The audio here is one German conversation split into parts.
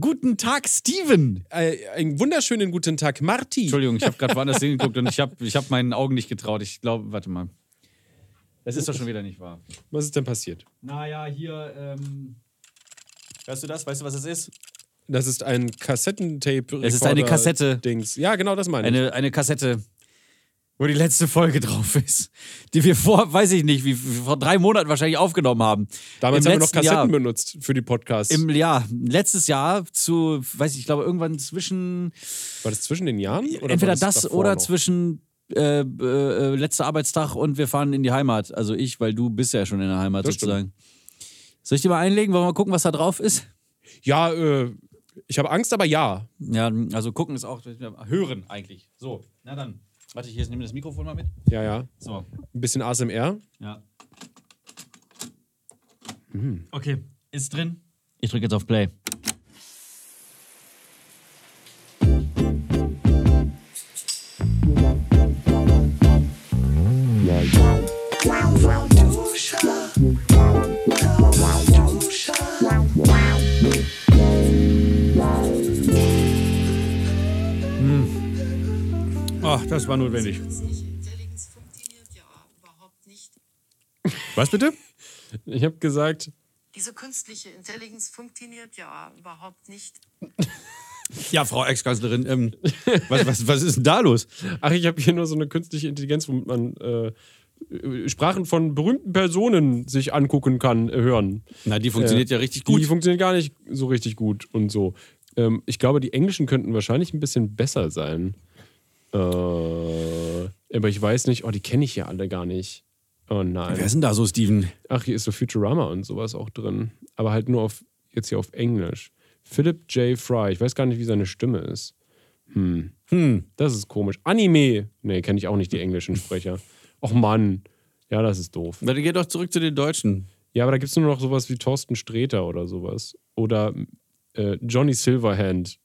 Guten Tag, Steven. Äh, einen wunderschönen guten Tag, Marti. Entschuldigung, ich habe gerade woanders hingeguckt und ich habe ich hab meinen Augen nicht getraut. Ich glaube, warte mal. Das ist doch schon wieder nicht wahr. Was ist denn passiert? Naja, hier, ähm. Hörst du das? Weißt du, was es ist? Das ist ein Kassettentape. Es ist eine Kassette. Dings. Ja, genau, das meine ich. Eine, eine Kassette, wo die letzte Folge drauf ist. Die wir vor, weiß ich nicht, wie vor drei Monaten wahrscheinlich aufgenommen haben. Damals Im haben wir noch Kassetten Jahr. benutzt für die Podcasts. Im Jahr, letztes Jahr zu, weiß ich, ich glaube, irgendwann zwischen war das zwischen den Jahren? Entweder das davor oder noch? zwischen äh, äh, letzter Arbeitstag und wir fahren in die Heimat. Also ich, weil du bist ja schon in der Heimat Das stimmt. sozusagen. Soll ich dir mal einlegen? Wollen wir mal gucken, was da drauf ist? Ja, äh, ich habe Angst, aber ja. Ja, also gucken ist auch hören eigentlich. So, na dann. Warte, ich nehme das Mikrofon mal mit. Ja, ja. So, Ein bisschen ASMR. ja. Okay, ist drin. Ich drücke jetzt auf Play. Ach, das war notwendig. Künstliche Intelligenz funktioniert ja überhaupt nicht. Was bitte? Ich habe gesagt, Diese künstliche Intelligenz funktioniert ja überhaupt nicht. Ja, Frau Ex-Kanzlerin, ähm, was, was, was ist denn da los? ach, ich habe hier nur so eine künstliche Intelligenz, womit man äh, äh, Sprachen von berühmten Personen sich angucken kann, äh, hören. Na, die funktioniert ja richtig Die gut. funktionieren gar nicht so richtig gut und so. Ähm, ich glaube, die Englischen könnten wahrscheinlich ein bisschen besser sein. Äh, aber ich weiß nicht, oh, die kenne ich ja alle gar nicht. Oh nein. Wer ist denn da so, Steven? Ach, hier ist so Futurama und sowas auch drin. Aber halt nur auf, jetzt hier auf Englisch. Philip J. Fry. Ich weiß gar nicht, wie seine Stimme ist. Hm. Hm. Das ist komisch. Anime. Nee, kenne ich auch nicht die englischen Sprecher. Och Mann. Ja, das ist doof. Na, dann geh doch zurück zu den Deutschen. Ja, aber da gibt es nur noch sowas wie Thorsten Sträter oder sowas. Oder äh, Johnny Silverhand.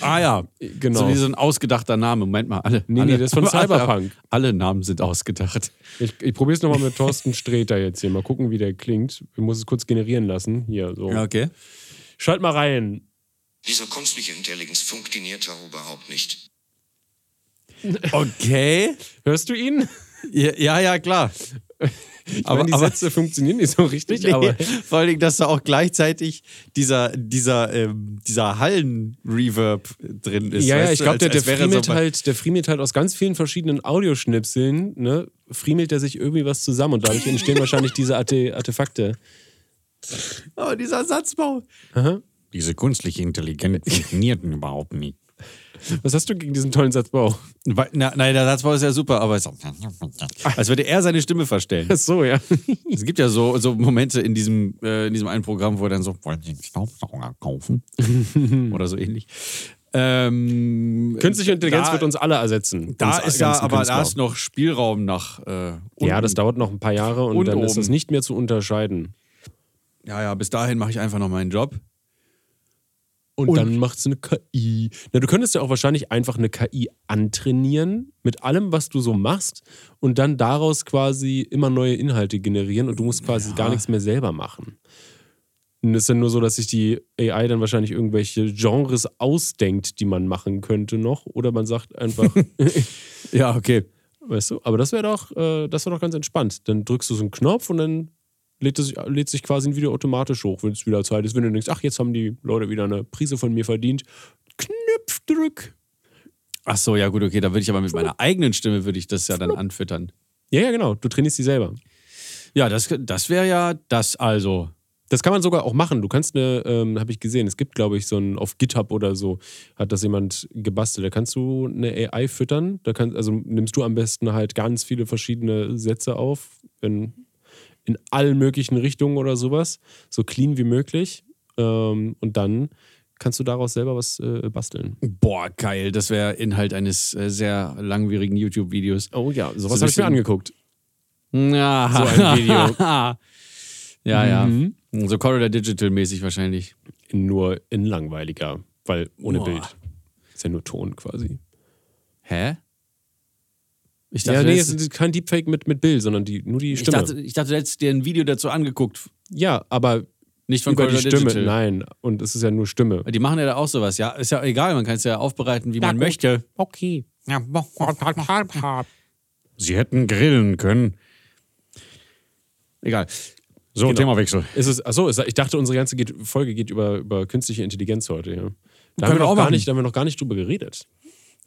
Ah ja, Genau. so wie so ein ausgedachter Name. Moment mal, alle. Nee, alle, nee, das ist von Cyberpunk. Alle Namen sind ausgedacht. Ich, ich probiere es nochmal mit Thorsten Sträter jetzt hier. Mal gucken, wie der klingt. Ich muss es kurz generieren lassen. Hier, so. Okay. Schalt mal rein. Diese künstliche Intelligenz funktioniert ja überhaupt nicht. Okay. Hörst du ihn? Ja, ja, ja, klar. Ich Aber- meine, die aber- Sätze funktionieren nicht so richtig, Nee, aber vor allen Dingen, dass da auch gleichzeitig dieser, dieser, ähm, dieser Hallen-Reverb drin ist. ja, ja, weißt ich glaube, der, der friemelt so halt, der friemelt halt aus ganz vielen verschiedenen Audioschnipseln, ne, friemelt er sich irgendwie was zusammen und dadurch entstehen wahrscheinlich diese Arte, Artefakte. Aber dieser Satzbau. Aha. Diese künstliche Intelligenz funktioniert überhaupt nicht. Was hast du gegen diesen tollen Satzbau? Weil- Na, nein, der Satzbau ist ja super, aber es als würde er seine Stimme verstellen. Ach so, ja. Es gibt ja so, so Momente in diesem, äh, in diesem einen Programm, wo er dann so, wollen Sie einen Staubsauger kaufen? Oder so ähnlich. Ähm, Künstliche Intelligenz da, wird uns alle ersetzen. Da ist ja, aber Künstler. da ist noch Spielraum nach. Äh, Ja, das dauert noch ein paar Jahre und, Und dann ist oben. das nicht mehr zu unterscheiden. Ja, ja, bis dahin mache ich einfach noch meinen Job. Und, dann macht es eine KI. Na, du könntest ja auch wahrscheinlich einfach eine KI antrainieren mit allem, was du so machst und dann daraus quasi immer neue Inhalte generieren und du musst quasi gar nichts mehr selber machen. Und es ist dann nur so, dass sich die AI dann wahrscheinlich irgendwelche Genres ausdenkt, die man machen könnte noch. Oder man sagt einfach, Ja, okay. weißt du, aber das wäre doch, äh, das wäre doch ganz entspannt. Dann drückst du so einen Knopf und dann lädt, es, lädt sich quasi ein Video automatisch hoch, wenn es wieder Zeit ist. Wenn du denkst, ach, jetzt haben die Leute wieder eine Prise von mir verdient. Knopfdrück. Ach so, ja gut, okay, da würde ich aber mit meiner eigenen Stimme würde ich das ja dann anfüttern. Ja, ja, genau. Du trainierst die selber. Ja, das, das wäre ja das also. Das kann man sogar auch machen. Du kannst eine, ähm, habe ich gesehen, es gibt, glaube ich, so ein, auf GitHub oder so, hat das jemand gebastelt. Da kannst du eine AI füttern. Da kann, also nimmst du am besten halt ganz viele verschiedene Sätze auf, in, in allen möglichen Richtungen oder sowas. So clean wie möglich. Ähm, und dann kannst du daraus selber was äh, basteln. Boah, geil. Das wäre Inhalt eines äh, sehr langwierigen YouTube-Videos. Oh ja, sowas So habe ich mir angeguckt. Ja, So ein Video. ja, ja. Mhm. So Corridor Digital-mäßig wahrscheinlich. Nur in langweiliger, weil ohne Boah. Bild. Ist ja nur Ton quasi. Hä? Ich Ja, dachte, nee, das- es ist kein Deepfake mit, mit Bild, sondern die, nur die ich, Stimme. dachte, ich dachte, du hättest dir ein Video dazu angeguckt. ja, aber Nicht von über die Corridor Stimme. Digital. Nein, und es ist ja nur Stimme. Die machen ja da auch sowas. Ja, ist ja egal. Man kann es ja aufbereiten, wie man gut. möchte. Okay. Sie hätten grillen können. Egal. So, Genau. Themawechsel. Ist es, achso, ich dachte, unsere ganze Folge geht über, über künstliche Intelligenz heute. Ja. Da, haben wir noch gar nicht, da haben wir noch gar nicht drüber geredet.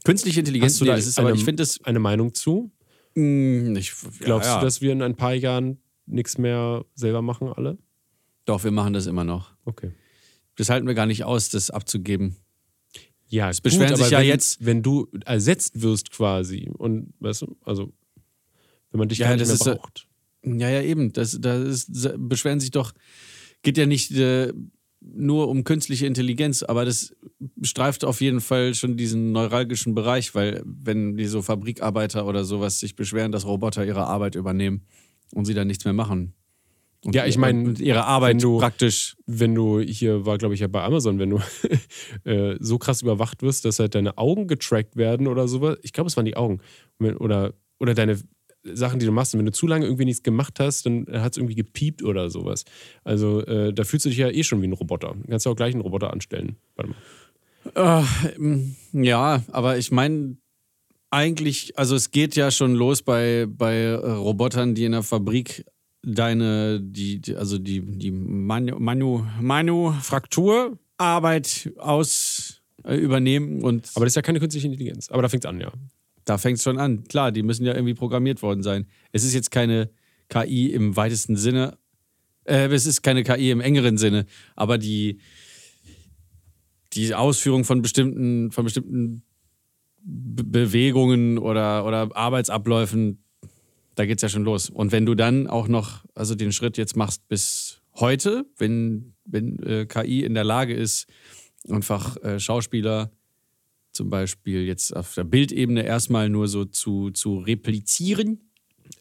Künstliche Intelligenz, Hast du nee, da das ist eine, aber ich finde das. eine Meinung zu? Mh, ich, Glaubst ja, ja. du, dass wir in ein paar Jahren nichts mehr selber machen, alle? Doch, wir machen das immer noch. Okay. Das halten wir gar nicht aus, das abzugeben. Ja, es beschweren sich ja wenn, jetzt- Wenn du ersetzt wirst quasi und, weißt du, also, wenn man dich Ja, gar nicht das mehr ist, braucht. Ja, ja, eben. Das, das ist, beschweren sich doch, geht ja nicht äh, nur um künstliche Intelligenz, aber das streift auf jeden Fall schon diesen neuralgischen Bereich, weil wenn die so Fabrikarbeiter oder sowas sich beschweren, dass Roboter ihre Arbeit übernehmen und sie dann nichts mehr machen. Und Ja, ich mein, und ihre Arbeit du- praktisch. wenn du hier war, glaube ich, ja bei Amazon, wenn du äh, so krass überwacht wirst, dass halt deine Augen getrackt werden oder sowas. Ich glaube, es waren die Augen. Oder, oder deine Sachen, die du machst. Und wenn du zu lange irgendwie nichts gemacht hast, dann hat es irgendwie gepiept oder sowas. Also äh, da fühlst du dich ja eh schon wie ein Roboter. Du kannst ja auch gleich einen Roboter anstellen. Warte mal. Ähm, Ja, aber ich meine, eigentlich, also es geht ja schon los bei, bei äh, Robotern, die in der Fabrik deine, die, die- also die, die Manu, Manu, Manufakturarbeit aus äh, übernehmen und Aber das ist ja keine künstliche Intelligenz. Aber da fängt es an, ja. Da fängt es schon an. Klar, die müssen ja irgendwie programmiert worden sein. Es ist jetzt keine KI im weitesten Sinne. Äh, es ist keine KI im engeren Sinne, aber die, die Ausführung von bestimmten, von bestimmten Be Bewegungen oder, oder Arbeitsabläufen, da geht es ja schon los. Und wenn du dann auch noch, also den Schritt jetzt machst bis heute, wenn, wenn äh, KI in der Lage ist, einfach äh, Schauspieler zum Beispiel jetzt auf der Bildebene erstmal nur so zu, zu replizieren.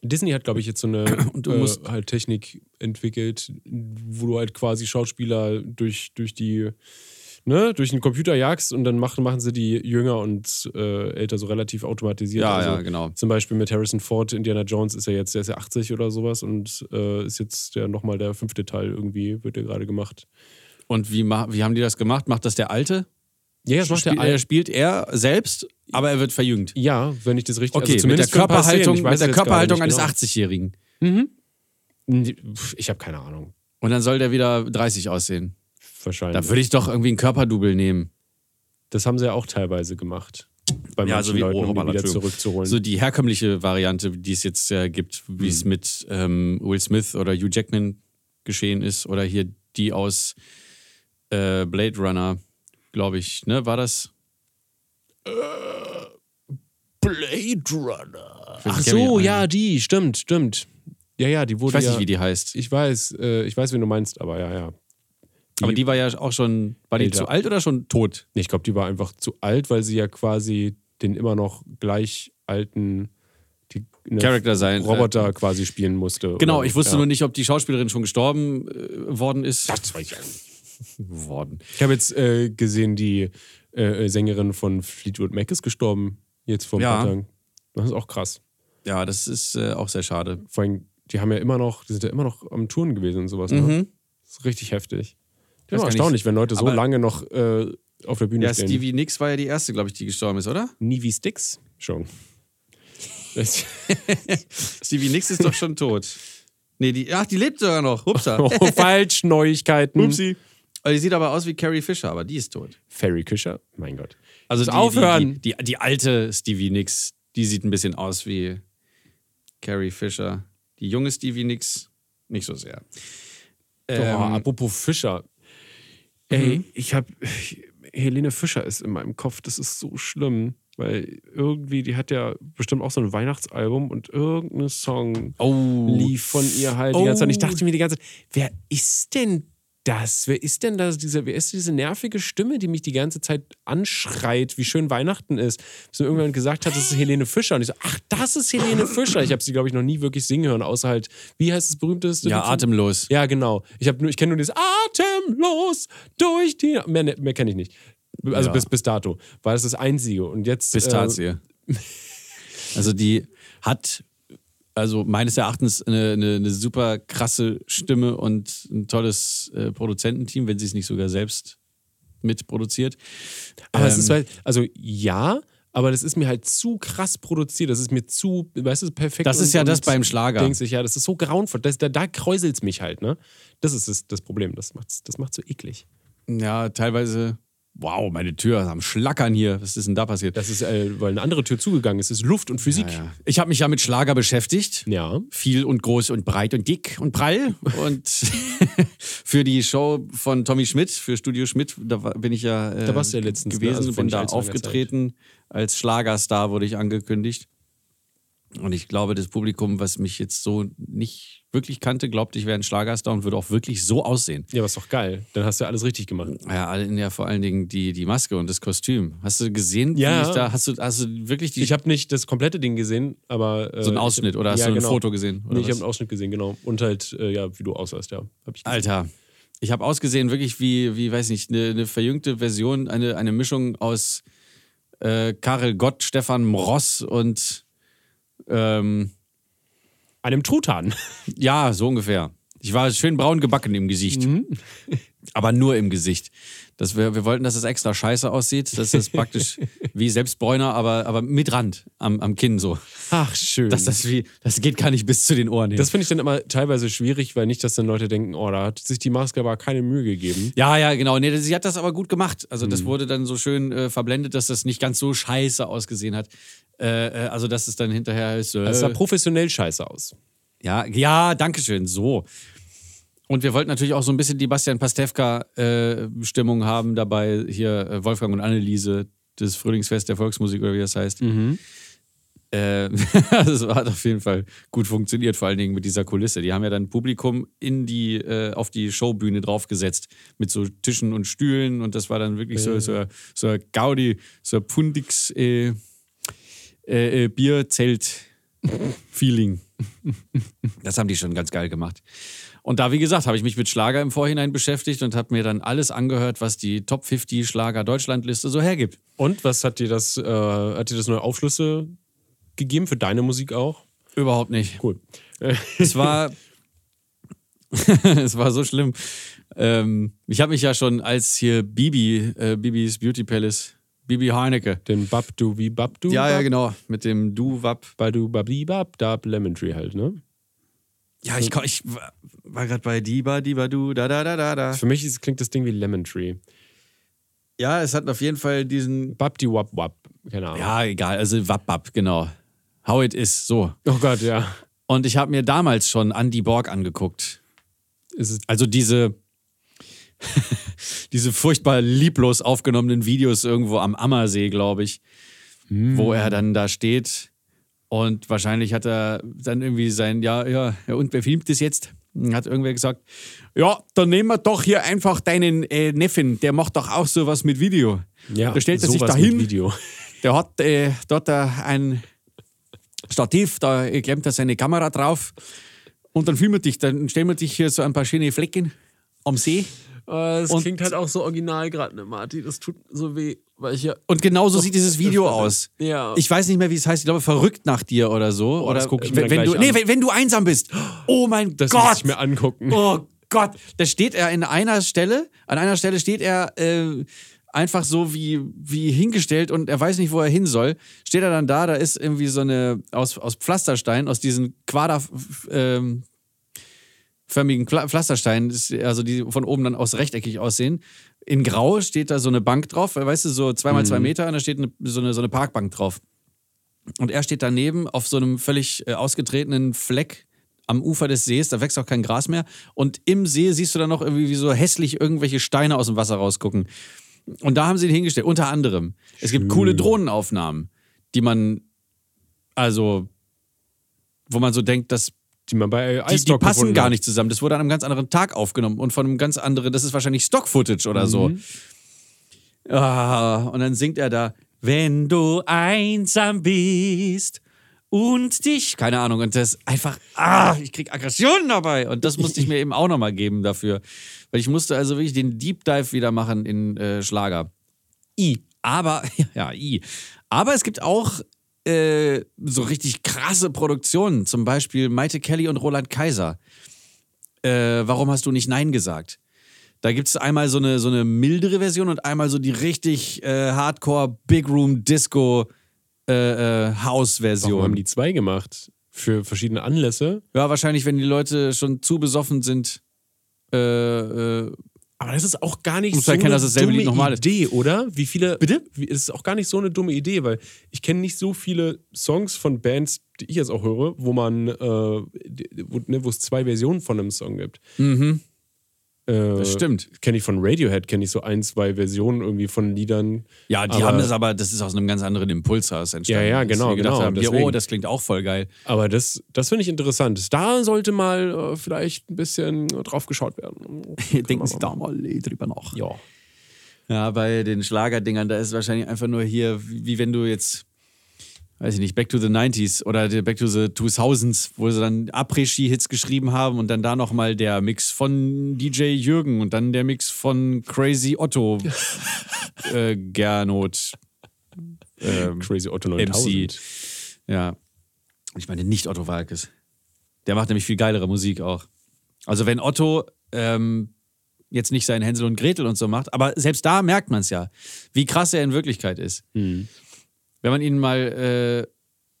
Disney hat, glaube ich, jetzt so eine Und du äh, musst- halt Technik entwickelt, wo du halt quasi Schauspieler durch, durch die ne, durch den Computer jagst und dann machen, machen sie die jünger und äh, älter so relativ automatisiert. Ja, also, ja, genau. Zum Beispiel mit Harrison Ford, Indiana Jones ist ja jetzt, der ist ja 80 oder sowas und äh, ist jetzt ja nochmal der fünfte Teil irgendwie, wird ja gerade gemacht. Und wie, wie haben die das gemacht? Macht das der Alte? Ja, das macht Spiel, der er Al spielt er selbst, aber er wird verjüngt. Ja, wenn ich das richtig Okay, also mit der zumindest paar Szenen. Körperhaltung, mit der Körperhaltung eines genau. 80-Jährigen. Ich habe keine Ahnung. Und dann soll der wieder 30 aussehen. Wahrscheinlich. Da würde ich doch irgendwie einen Körperdouble nehmen. Das haben sie ja auch teilweise gemacht. Bei Ja, so wie- Leuten, um wieder zurückzuholen. So die herkömmliche Variante, die es jetzt äh, gibt, wie es mit ähm, Will Smith oder Hugh Jackman geschehen ist. Oder hier die aus äh, Blade Runner, glaube ich, ne? War das? Blade Runner. Ach so, ja, die, stimmt, stimmt. Ja, ja, die wurde Ich weiß ja, nicht, wie die heißt. Ich weiß, äh, ich weiß, wen du meinst, aber ja, ja. aber die war ja auch schon, war die Älter. zu alt oder schon tot? Nee, Ich glaube, die war einfach zu alt, weil sie ja quasi den immer noch gleich alten die, ne, Charakter sein. Roboter quasi spielen musste. Genau, oder ich wusste ja. nur nicht, ob die Schauspielerin schon gestorben äh, worden ist. Das weiß ich auch nicht. Worden. Ich habe jetzt äh, gesehen, die äh, Sängerin von Fleetwood Mac ist gestorben. Jetzt vor ein Ja. paar Tagen. Das ist auch krass. Ja, das ist äh, auch sehr schade. Vor allem, die haben ja immer noch, die sind ja immer noch am Touren gewesen und sowas. Ne? Mhm. Das ist richtig heftig. Ja, gar erstaunlich, wenn Leute so aber- lange noch äh, auf der Bühne Ja, stehen. Stevie Nicks war ja die erste, glaube ich, die gestorben ist, oder? Nie wie Sticks? Schon. Das- Stevie Nicks ist doch schon tot. Nee, die, ach, die lebt sogar noch. Hupsa. oh, falsch, Neuigkeiten. Upsi. Die sieht aber aus wie Carrie Fisher, aber die ist tot. Ferry Küscher? Mein Gott. Also die, aufhören. Die, die, die, alte Stevie Nicks, die sieht ein bisschen aus wie Carrie Fisher. Die junge Stevie Nicks nicht so sehr. oh, Ähm, apropos Fischer. Ey, ich habe Helene Fischer ist in meinem Kopf. Das ist so schlimm, weil irgendwie die hat ja bestimmt auch so ein Weihnachtsalbum und irgendein Song oh, lief von ihr halt die ganze Zeit. Und ich Oh. dachte mir die ganze Zeit, wer ist denn das? Wer ist denn das? Diese, wer ist diese nervige Stimme, die mich die ganze Zeit anschreit, wie schön Weihnachten ist? Bis mir irgendwann gesagt hat, das ist Helene Fischer. Und ich so, ach, das ist Helene Fischer. Ich habe sie, glaube ich, noch nie wirklich singen hören, außer halt, wie heißt das berühmteste? ja, Lied atemlos. Ja, genau. Ich, hab nur- ich kenne nur dieses Atemlos durch die. Mehr, mehr kenne ich nicht. Also Ja. bis, bis dato. War das das Einzige. Und jetzt. Äh, Pistazie. Also die hat also meines Erachtens eine, eine, eine super krasse Stimme und ein tolles äh, Produzententeam, wenn sie es nicht sogar selbst mitproduziert. Aber es Ähm, ist halt, also ja, aber das ist mir halt zu krass produziert. Das ist mir zu, weißt du, perfekt. Das ist ja das beim Schlager. Denkst ich, ja, das ist so grauenvoll. Das, da da kräuselt es mich halt, ne? Das ist das, das Problem. Das macht's, das macht's so eklig. Ja, teilweise. Wow, meine Tür ist am Schlackern hier. Was ist denn da passiert? Das ist, äh, weil eine andere Tür zugegangen ist. Es ist Luft und Physik. Ja, ja. Ich habe mich ja mit Schlager beschäftigt. Ja. Viel und groß und breit und dick und prall. Und für die Show von Tommy Schmidt, für Studio Schmidt, da bin ich ja äh, Da warst du ja letztens, ne? gewesen, Also vor bin da aufgetreten. Als Schlagerstar wurde ich angekündigt. Und ich glaube, das Publikum, was mich jetzt so nicht wirklich kannte, glaubt, ich wäre ein Schlagerstar und würde auch wirklich so aussehen. Ja, aber ist doch geil. Dann hast du ja alles richtig gemacht. Ja, ja, vor allen Dingen die, die Maske und das Kostüm. Hast du gesehen, Ja. wie ich da, hast du, hast du wirklich die, Ich habe nicht das komplette Ding gesehen, aber. Äh, so einen Ausschnitt ich, oder hast ja, du ein genau. Foto gesehen? Oder Nee, ich habe einen Ausschnitt gesehen, genau. Und halt, äh, ja, wie du aussahst, ja. Hab ich gesehen. Alter, ich habe ausgesehen wirklich wie, wie weiß nicht, eine, eine verjüngte Version, eine, eine Mischung aus äh, Karel Gott, Stefan Mross und ähm, Einem Truthahn. ja, so ungefähr. Ich war schön braun gebacken im Gesicht. Aber nur im Gesicht. Das wir, wir wollten, dass es extra scheiße aussieht. Das ist praktisch wie Selbstbräuner, aber, aber mit Rand am, am Kinn so. Ach, schön. Das, das, wie, das geht gar nicht bis zu den Ohren hin. Das finde ich dann immer teilweise schwierig, weil nicht, dass dann Leute denken, oh, da hat sich die Maske aber keine Mühe gegeben. Ja, ja, genau. Nee, sie hat das aber gut gemacht. Also Mhm. das wurde dann so schön äh, verblendet, dass das nicht ganz so scheiße ausgesehen hat. Äh, äh, also dass es dann hinterher ist. Äh, Das sah professionell scheiße aus. ja, ja, danke schön. So. Und wir wollten natürlich auch so ein bisschen die Bastian Pastewka-Stimmung haben dabei. Hier äh, Wolfgang und Anneliese, das Frühlingsfest der Volksmusik oder wie das heißt. Mhm. Äh, das hat auf jeden Fall gut funktioniert, vor allen Dingen mit dieser Kulisse. Die haben ja dann Publikum in die, äh, auf die Showbühne draufgesetzt mit so Tischen und Stühlen und das war dann wirklich so, so, so ein Gaudi, so ein Pundix äh, äh, Bierzelt-Feeling. Das haben die schon ganz geil gemacht. Und da, wie gesagt, habe ich mich mit Schlager im Vorhinein beschäftigt und habe mir dann alles angehört, was die Top 50 Schlager Deutschlandliste so hergibt. Und was hat dir das, äh, hat dir das neue Aufschlüsse gegeben für deine Musik auch? Überhaupt nicht. Cool. Es war, es war so schlimm. Ähm, ich habe mich ja schon als hier Bibi, äh, Bibis Beauty Palace, Bibi Harnecke. Den Babdu wie Babdu? Ja, ja, Bab- genau. Mit dem Du-Wap. Badu Babdi Bab Dab Lemon Tree halt, ne? Ja, ich, ich war, gerade bei Diba, Diba, Du, da, da, da, da, da. Für mich ist, klingt das Ding wie Lemon Tree. Ja, es hat auf jeden Fall diesen. Babdi Wap Wap. Keine Ahnung. Ja, egal. Also Wap, Wap, genau. How it is, so. Oh Gott, ja. Und ich habe mir damals schon Andy Borg angeguckt. Also diese, diese furchtbar lieblos aufgenommenen Videos irgendwo am Ammersee, glaube ich, wo er dann da steht und wahrscheinlich hat er dann irgendwie sein, ja, ja, und wer filmt das jetzt? Hat irgendwer gesagt, ja, dann nehmen wir doch hier einfach deinen äh, Neffen, der macht doch auch sowas mit Video. ja, da stellt er sich dahin, der hat äh, dort äh, ein Stativ, da klemmt er seine Kamera drauf und dann filmen wir dich, dann stellen wir dich hier so ein paar schöne Flecken am See. Das Und- klingt halt auch so original gerade, ne, Martin? Das tut so weh, weil ich ja. Und genauso sieht dieses Video aus. Ja. Ich weiß nicht mehr, wie es heißt. Ich glaube, verrückt nach dir oder so. oder das guck ich mir wenn, du, gleich nee, an. wenn, wenn du einsam bist. Oh mein Das muss Gott. ich mir angucken. Oh Gott. Da steht er in einer Stelle. An einer Stelle steht er äh, einfach so wie, wie hingestellt und er weiß nicht, wo er hin soll. Steht er dann da, da ist irgendwie so eine aus, aus Pflasterstein, aus diesen Quader. Ähm, förmigen Pla- Pflastersteinen, das- also die von oben dann aus rechteckig aussehen. In Grau steht da so eine Bank drauf, weißt du, so zweimal zwei Meter und da steht eine, so, eine, so eine Parkbank drauf. Und er steht daneben auf so einem völlig äh, ausgetretenen Fleck am Ufer des Sees, da wächst auch kein Gras mehr. Und im See siehst du dann noch irgendwie wie so hässlich irgendwelche Steine aus dem Wasser rausgucken. Und da haben sie ihn hingestellt, unter anderem. Es gibt coole Drohnenaufnahmen, die man, also, wo man so denkt, dass Die man bei die, die passen gar nicht zusammen. Das wurde an einem ganz anderen Tag aufgenommen und von einem ganz anderen, das ist wahrscheinlich Stock-Footage oder so. Ah, und dann singt er da, wenn du einsam bist und dich, keine Ahnung, und das einfach, ah, ich krieg Aggressionen dabei. Und das musste ich mir eben auch nochmal geben dafür. Weil ich musste also wirklich den Deep Dive wieder machen in äh, Schlager. I. Aber, ja, I. Aber es gibt auch äh, so richtig krasse Produktionen, zum Beispiel Maite Kelly und Roland Kaiser. Äh, warum hast du nicht Nein gesagt? Da gibt es einmal so eine, so eine mildere Version und einmal so die richtig äh, Hardcore Big Room Disco äh, äh, House-Version. Warum haben die zwei gemacht? Für verschiedene Anlässe? Ja, wahrscheinlich, wenn die Leute schon zu besoffen sind. Äh, äh, Aber das ist auch gar nicht so erkennen, eine dumme ist. Idee, oder? Wie viele. Bitte? Wie, es ist auch gar nicht so eine dumme Idee, weil ich kenne nicht so viele Songs von Bands, die ich jetzt auch höre, wo man, äh, wo, ne, wo es zwei Versionen von einem Song gibt. mhm, Äh, das stimmt. Kenne ich von Radiohead, kenne ich so ein, zwei Versionen irgendwie von Liedern. Ja, die Aber- haben das aber, das ist aus einem ganz anderen Impuls heraus entstanden. Ja, ja, genau, genau, Haben, deswegen. oh, das klingt auch voll geil. Aber das, das finde ich interessant. Da sollte mal äh, vielleicht ein bisschen drauf geschaut werden. Denken Sie da mal drüber nach. Ja. Ja, bei den Schlagerdingern, da ist wahrscheinlich einfach nur hier, wie wenn du jetzt, weiß ich nicht, Back to the 90s oder Back to the 2000s, wo sie dann Après-Ski-Hits geschrieben haben und dann da nochmal der Mix von DJ Jürgen und dann der Mix von Crazy Otto äh, Gernot. Ähm, Crazy Otto 9000. ja. Ich meine nicht Otto Walkes. Der macht nämlich viel geilere Musik auch. Also wenn Otto ähm, jetzt nicht seinen Hänsel und Gretel und so macht, aber selbst da merkt man es ja, wie krass er in Wirklichkeit ist. Mhm. Wenn man ihn mal, äh,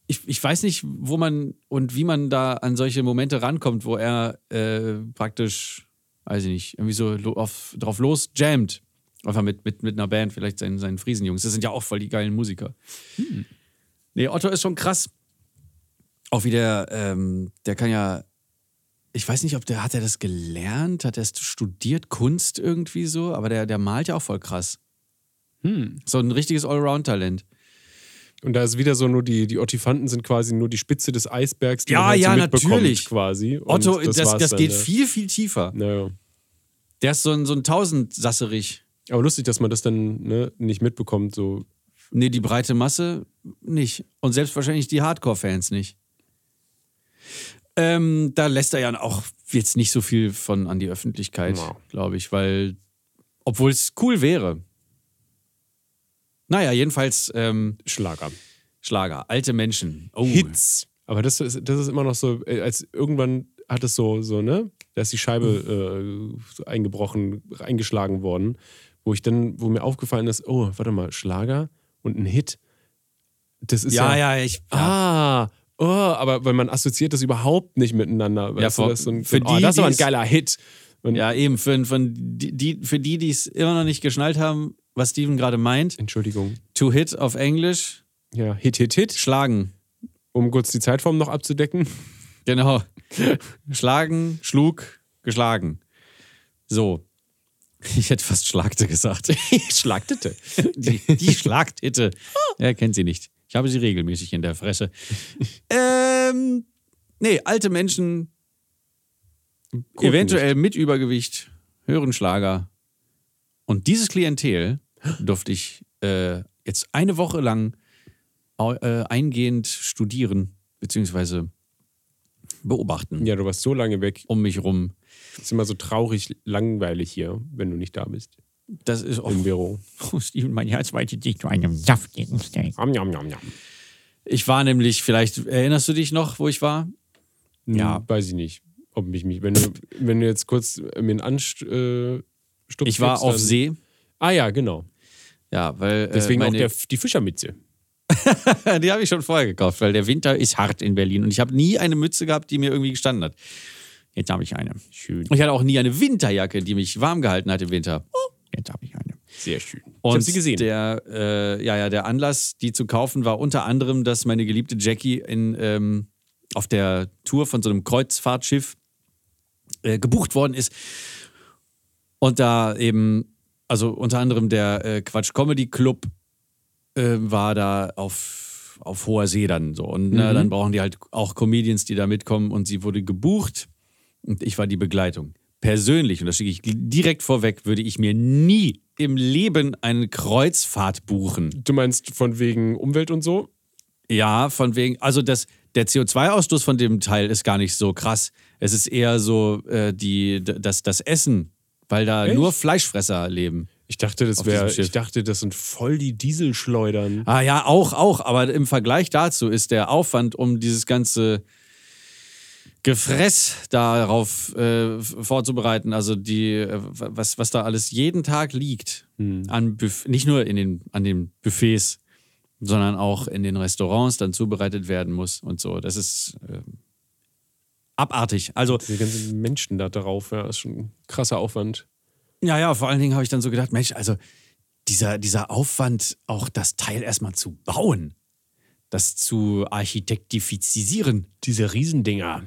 ich, ich weiß nicht, wo man und wie man da an solche Momente rankommt, wo er äh, praktisch, weiß ich nicht, irgendwie so auf, drauf los jammt. Einfach mit, mit, mit einer Band, vielleicht seinen, seinen Friesenjungs. Das sind ja auch voll die geilen Musiker. Nee, Otto ist schon krass. Auch wie der, ähm, der kann ja, ich weiß nicht, ob der, hat er das gelernt? Hat er studiert, Kunst irgendwie so? Aber der, der malt ja auch voll krass. Hm. So ein richtiges Allround-Talent. Und da ist wieder so nur die, die Ottifanten sind quasi nur die Spitze des Eisbergs, die Ja, man halt ja, so mitbekommt natürlich. quasi. Und Otto, das, das, war's dann, geht ja. viel, viel tiefer. Naja. Der ist so ein, so ein Tausendsasserich. Aber lustig, dass man das dann ne, nicht mitbekommt. So. Nee, die breite Masse nicht. Und selbst wahrscheinlich die Hardcore-Fans nicht. Ähm, da lässt er ja auch jetzt nicht so viel von an die Öffentlichkeit, Ja. glaube ich, weil, obwohl es cool wäre. Naja, jedenfalls ähm, Schlager. Schlager, alte Menschen. Oh. Hits. Aber das ist, das ist immer noch so, äh, als irgendwann hat es so, so, ne? Da ist die Scheibe äh, eingebrochen, eingeschlagen worden, wo ich dann, wo mir aufgefallen ist, oh, warte mal, Schlager und ein Hit. Das ist Ja, ja. ja, ich. Ah, oh, aber weil man assoziiert das überhaupt nicht miteinander. Weißt vor- du, das ist so ein, für so oh, die, das ist aber ein geiler Hit. Und, Ja, eben, für, für, die, die, für die, die es immer noch nicht geschnallt haben, was Steven gerade meint, Entschuldigung. to hit auf Englisch, Ja, Hit, Hit, Hit, schlagen. um kurz die Zeitform noch abzudecken. Genau. Schlagen, schlug, geschlagen. So. Ich hätte fast Schlagte gesagt. Schlagtitte. Die, die Schlagtitte. Er kennt sie nicht. Ich habe sie regelmäßig in der Fresse. ähm, nee, alte Menschen, eventuell mit Übergewicht, hören Schlager. Und dieses Klientel durfte ich äh, jetzt eine Woche lang äh, eingehend studieren, beziehungsweise beobachten Ja, du warst so lange weg. um mich rum. Ist immer so traurig langweilig hier, wenn du nicht da bist. Das ist auch. Im Büro. Oh, Steven, mein Herz weitet sich zu einem saftigen Steak. Am, am, am, am. Ich war nämlich, vielleicht erinnerst du dich noch, wo ich war? Ja. Hm, Weiß ich nicht. Ob mich, mich wenn, du, wenn du jetzt kurz mir einen Anst äh, Stups Ich war auf See. Ah ja, genau. Ja, weil. äh, Deswegen auch meine, der, die Fischermütze. die habe ich schon vorher gekauft, weil der Winter ist hart in Berlin und ich habe nie eine Mütze gehabt, die mir irgendwie gestanden hat. Jetzt habe ich eine. Schön. Und ich hatte auch nie eine Winterjacke, die mich warm gehalten hat im Winter. Oh, jetzt habe ich eine. Sehr schön. ich Und habe sie gesehen. Der, äh, ja, ja, der Anlass, die zu kaufen, war unter anderem, dass meine geliebte Jackie in, ähm, auf der Tour von so einem Kreuzfahrtschiff äh, gebucht worden ist. Und da eben, also unter anderem der äh, Quatsch Comedy Club äh, war da auf, auf hoher See dann so. Und ne, dann brauchen die halt auch Comedians, die da mitkommen. Und sie wurde gebucht und ich war die Begleitung. Persönlich, und das schicke ich direkt vorweg, würde ich mir nie im Leben eine Kreuzfahrt buchen. du meinst von wegen Umwelt und so? Ja, von wegen, also das, der CO2-Ausstoß von dem Teil ist gar nicht so krass. Es ist eher so äh, die, das, das Essen, weil da Echt? nur Fleischfresser leben. Ich dachte, das wäre, ich dachte, das sind voll die Dieselschleudern. Ah ja, auch, auch. Aber im Vergleich dazu ist der Aufwand, um dieses ganze Gefress darauf äh, vorzubereiten, also die, äh, was, was da alles jeden Tag liegt, an Buff nicht nur in den, an den Buffets, sondern auch in den Restaurants dann zubereitet werden muss und so. Das ist äh, abartig. Also, Die ganzen Menschen da drauf, ja, ist schon ein krasser Aufwand. ja, ja, vor allen Dingen habe ich dann so gedacht, Mensch, also dieser, dieser Aufwand, auch das Teil erstmal zu bauen, das zu architektifizisieren. Diese Riesendinger.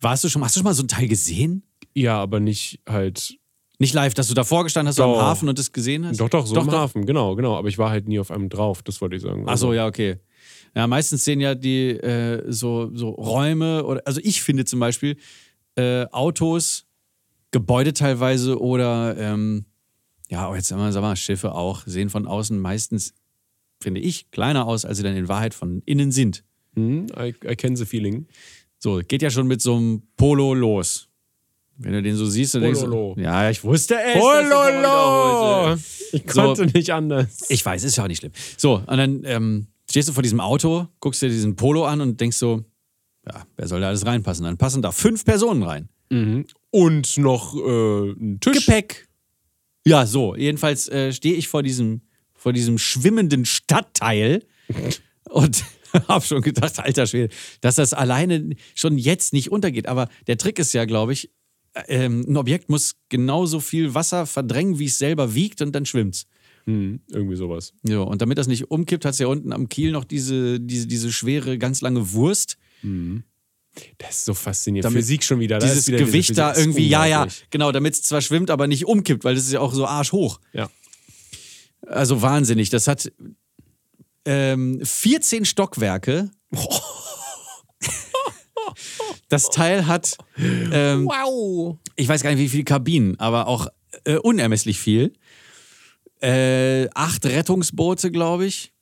Warst du schon, hast du schon mal so ein Teil gesehen? Ja, aber nicht halt. Nicht live, dass du davor gestanden hast so am Doch. Hafen und das gesehen hast? Doch, doch, so doch, im doch. Hafen, genau, genau. Aber ich war halt nie auf einem drauf, das wollte ich sagen. Ach so, ja, okay. Ja, meistens sehen ja die äh, so, so Räume oder, also ich finde zum Beispiel äh, Autos, Gebäude teilweise oder, ähm, ja, jetzt sagen wir, sagen wir Schiffe auch, sehen von außen meistens, finde ich, kleiner aus, als sie dann in Wahrheit von innen sind. Hm, I, I can the feeling. So, geht ja schon mit so einem Polo los. Wenn du den so siehst, dann denkst du, ja, ich wusste es. Pololo! Ich So. konnte nicht anders. Ich weiß, ist ja auch nicht schlimm. So, und dann ähm, stehst du vor diesem Auto, guckst dir diesen Polo an und denkst so, ja, wer soll da alles reinpassen? Dann passen da fünf Personen rein. Und noch äh, ein Tisch. Gepäck. Ja, so. Jedenfalls äh, stehe ich vor diesem, vor diesem schwimmenden Stadtteil und habe schon gedacht, alter Schwede, dass das alleine schon jetzt nicht untergeht. Aber der Trick ist ja, glaube ich, äh, ähm, ein Objekt muss genauso viel Wasser verdrängen, wie es selber wiegt und dann schwimmt's. Hm, irgendwie sowas. Ja, und damit das nicht umkippt, hat es ja unten am Kiel noch diese, diese, diese schwere, ganz lange Wurst. Das ist so faszinierend. Damit Physik schon wieder. Da Dieses wieder diese Gewicht Physik. da irgendwie, ja, ja, genau, damit es zwar schwimmt, aber nicht umkippt, weil das ist ja auch so arschhoch. Ja. Also wahnsinnig. Das hat ähm, 14 Stockwerke. Das Teil hat, ähm, Wow. ich weiß gar nicht, wie viele Kabinen, aber auch äh, unermesslich viel. Äh, acht Rettungsboote, glaube ich.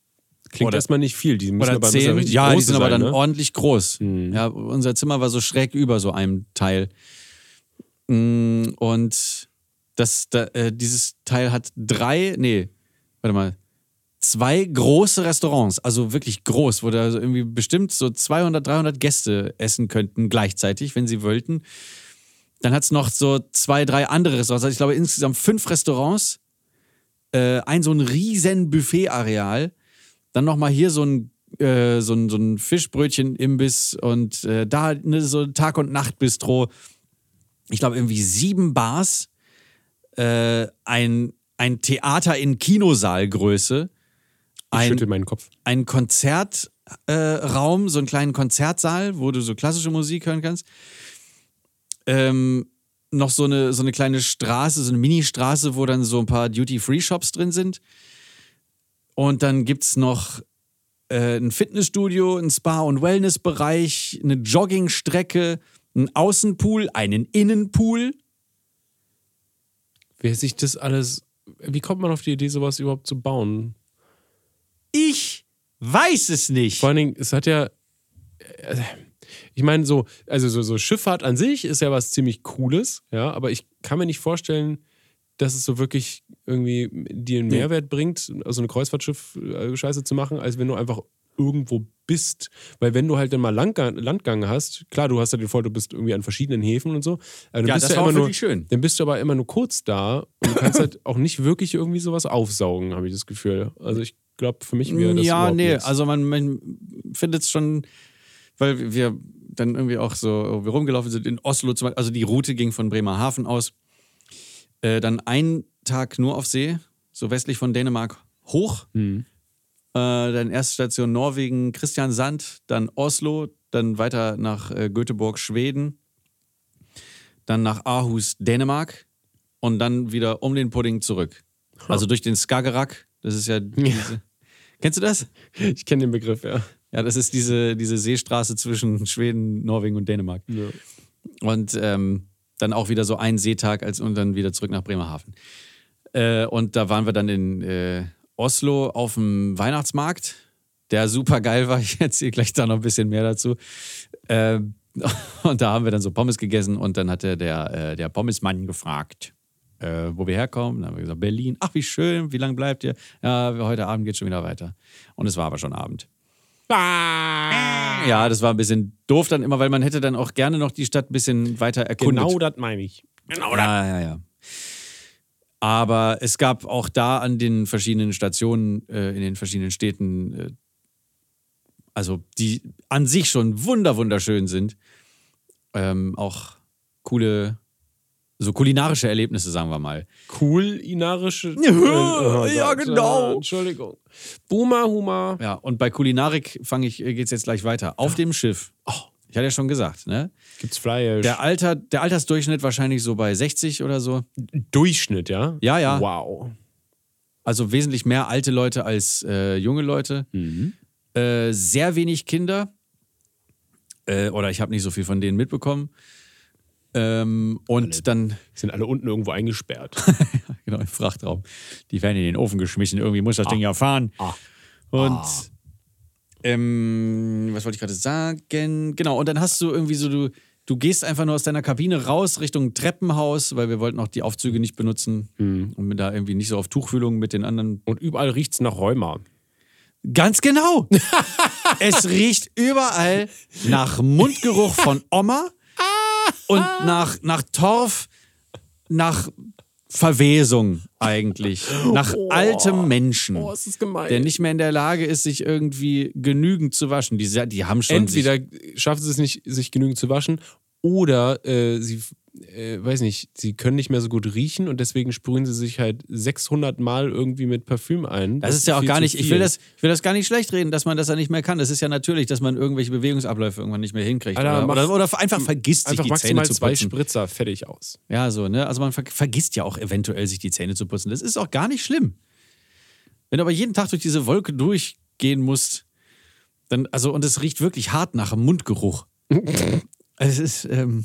Klingt Oder- erstmal nicht viel. Die müssen Oder aber müssen zehn. richtig Ja, die sind aber sein, dann ne? ordentlich groß. Ja, unser Zimmer war so schräg über so einem Teil. Mm, Und das, da, äh, dieses Teil hat drei, nee, warte mal, zwei große Restaurants, also wirklich groß, wo da so irgendwie bestimmt so 200, 300 Gäste essen könnten gleichzeitig, wenn sie wollten. Dann hat es noch so zwei, drei andere Restaurants. Also ich glaube insgesamt fünf Restaurants, äh, ein so ein riesen Buffet-Areal, dann nochmal hier so ein, äh, so ein, so ein Fischbrötchen-Imbiss und äh, da ne, so ein Tag- und Nacht-Bistro. Ich glaube irgendwie sieben Bars, äh, ein, ein Theater in Kinosaalgröße, Ich ein, schüttel meinen Kopf. ein Konzertraum, äh, so einen kleinen Konzertsaal, wo du so klassische Musik hören kannst. Ähm, noch so eine, so eine kleine Straße, so eine Mini-Straße, wo dann so ein paar Duty-Free-Shops drin sind. Und dann gibt es noch äh, ein Fitnessstudio, ein Spa- und Wellnessbereich, eine Joggingstrecke, einen Außenpool, einen Innenpool. Wer sich das alles. Wie kommt man auf die Idee, sowas überhaupt zu bauen? Ich weiß es nicht. Vor allen Dingen, es hat ja. äh, Ich meine, so, also so, so Schifffahrt an sich ist ja was ziemlich Cooles, ja, aber ich kann mir nicht vorstellen, dass es so wirklich irgendwie dir einen. Mehrwert bringt, also eine Kreuzfahrtschiff-Scheiße zu machen, als wenn du einfach irgendwo bist. Weil wenn du halt dann mal Landgang, Landgang hast, klar, du hast ja den Vorteil, du bist irgendwie an verschiedenen Häfen und so. dann Ja, bist das du war nur, schön. Dann bist du aber immer nur kurz da und du kannst halt auch nicht wirklich irgendwie sowas aufsaugen, habe ich das Gefühl. Also ich glaube, für mich wäre das ja, nee, nichts. also man, man findet es schon, weil wir dann irgendwie auch so wir rumgelaufen sind in Oslo, zum Beispiel, also die Route ging von Bremerhaven aus, äh, dann einen Tag nur auf See, so westlich von Dänemark hoch, Mhm. äh, dann erste Station Norwegen, Christiansand, dann Oslo, dann weiter nach äh, Göteborg, Schweden, dann nach Aarhus, Dänemark und dann wieder um den Pudding zurück. Also durch den Skagerrak, das ist ja diese, Kennst du das? Ich kenne den Begriff, ja. Ja, das ist diese, diese Seestraße zwischen Schweden, Norwegen und Dänemark. ja. Und ähm, dann auch wieder so ein Seetag als, und dann wieder zurück nach Bremerhaven. Äh, und da waren wir dann in äh, Oslo auf dem Weihnachtsmarkt, der super geil war. Ich erzähle gleich da noch ein bisschen mehr dazu. Ähm, und da haben wir dann so Pommes gegessen und dann hatte der, äh, der Pommesmann gefragt, äh, wo wir herkommen. Dann haben wir gesagt, Berlin. Ach, wie schön, wie lange bleibt ihr? Ja, heute Abend geht schon wieder weiter. Und es war aber schon Abend. Ja, das war ein bisschen doof dann immer, weil man hätte dann auch gerne noch die Stadt ein bisschen weiter erkundet. Genau das meine ich. Genau das. Ja, ja, ja. Aber es gab auch da an den verschiedenen Stationen äh, in den verschiedenen Städten, äh, also die an sich schon wunder wunderschön sind, ähm, auch coole, so kulinarische Erlebnisse, sagen wir mal. Kulinarische. Ja, ja, genau. Äh, Entschuldigung. Boomer, Huma. Ja, und bei Kulinarik fange ich, geht's jetzt gleich weiter. Auf dem Schiff. Oh, ich hatte ja schon gesagt, ne? Gibt's Fleisch? Der, Alter, der Altersdurchschnitt wahrscheinlich so bei 60 oder so. Durchschnitt, ja? Ja, ja. Wow. Also wesentlich mehr alte Leute als äh, junge Leute. Äh, sehr wenig Kinder. Äh, oder ich habe nicht so viel von denen mitbekommen. Ähm, und dann, Sind alle unten irgendwo eingesperrt. genau, im Frachtraum. Die werden in den Ofen geschmissen. Irgendwie muss das Ding ja fahren. Ah. Und ähm, was wollte ich gerade sagen? Genau, und dann hast du irgendwie so, du, du gehst einfach nur aus deiner Kabine raus Richtung Treppenhaus, weil wir wollten auch die Aufzüge nicht benutzen und mit da irgendwie nicht so auf Tuchfühlung mit den anderen Und überall riecht's nach Rheuma. Ganz genau. es riecht überall nach Mundgeruch von Oma und nach, nach Torf, nach Verwesung eigentlich. Nach altem Menschen. Oh, ist das gemein. Der nicht mehr in der Lage ist, sich irgendwie genügend zu waschen. Die, die haben schon. Entweder sie es nicht, sich genügend zu waschen, oder äh, sie, äh, weiß nicht, sie können nicht mehr so gut riechen und deswegen sprühen sie sich halt 600 Mal irgendwie mit Parfüm ein. das ist ja auch gar nicht. Ich will, das, ich will das gar nicht schlecht reden, dass man das ja nicht mehr kann. Das ist ja natürlich, dass man irgendwelche Bewegungsabläufe irgendwann nicht mehr hinkriegt. Alter, oder, mach- oder, oder einfach vergisst, sich Einfach die Zähne zu zwei putzen. Spritzer, fertig aus. Ja, so, ne? Also man ver vergisst ja auch eventuell, sich die Zähne zu putzen. Das ist auch gar nicht schlimm. Wenn du aber jeden Tag durch diese Wolke durchgehen musst, dann, also, und es riecht wirklich hart nach Mundgeruch. es ist, ähm,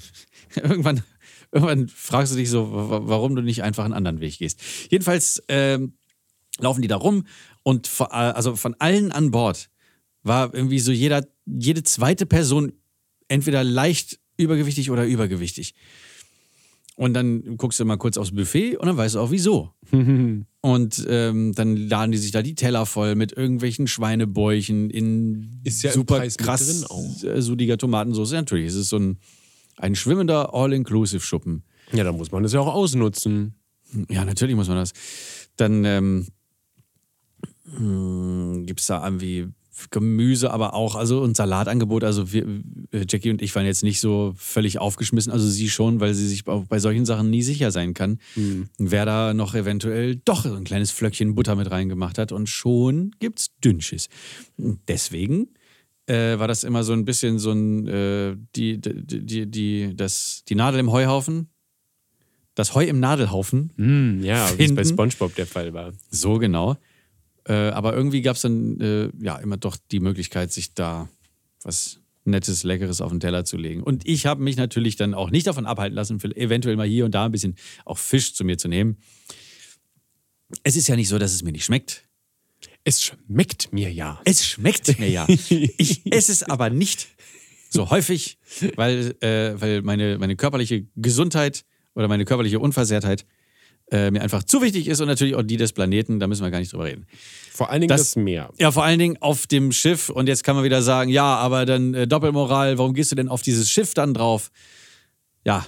irgendwann, irgendwann fragst du dich so, wa- warum du nicht einfach einen anderen Weg gehst. Jedenfalls ähm, laufen die da rum und vor, also von allen an Bord war irgendwie so jeder, jede zweite Person entweder leicht übergewichtig oder übergewichtig. Und dann guckst du mal kurz aufs Buffet und dann weißt du auch wieso. und ähm, dann laden die sich da die Teller voll mit irgendwelchen Schweinebäuchen in ja super krass äh, sudiger Tomatensauce. Ja, natürlich, es ist so ein, ein schwimmender All-Inclusive-Schuppen. Ja, dann muss man das ja auch ausnutzen. Ja, natürlich muss man das. Dann ähm, gibt es da irgendwie Gemüse, aber auch, also und Salatangebot. Also wir, äh, Jackie und ich waren jetzt nicht so völlig aufgeschmissen, also sie schon, weil sie sich bei solchen Sachen nie sicher sein kann, wer da noch eventuell doch ein kleines Flöckchen Butter mit reingemacht hat und schon gibt's Dünnschiss. Deswegen äh, war das immer so ein bisschen so ein, äh, die, die, die, die, das, die Nadel im Heuhaufen. Das Heu im Nadelhaufen. Hm, ja, wie es bei. Spongebob der Fall war. So genau. Äh, aber irgendwie gab es dann äh, ja immer doch die Möglichkeit, sich da was Nettes, Leckeres auf den Teller zu legen. Und ich habe mich natürlich dann auch nicht davon abhalten lassen, eventuell mal hier und da ein bisschen auch Fisch zu mir zu nehmen. Es ist ja nicht so, dass es mir nicht schmeckt. Es schmeckt mir ja. Es schmeckt mir ja. Ich esse es aber nicht so häufig, weil, äh, weil meine, meine körperliche Gesundheit oder meine körperliche Unversehrtheit äh, mir einfach zu wichtig ist und natürlich auch die des Planeten, da müssen wir gar nicht drüber reden. Vor allen Dingen Das- das, Meer. Ja, vor allen Dingen auf dem Schiff und jetzt kann man wieder sagen, ja, aber dann äh, Doppelmoral, warum gehst du denn auf dieses Schiff dann drauf? Ja,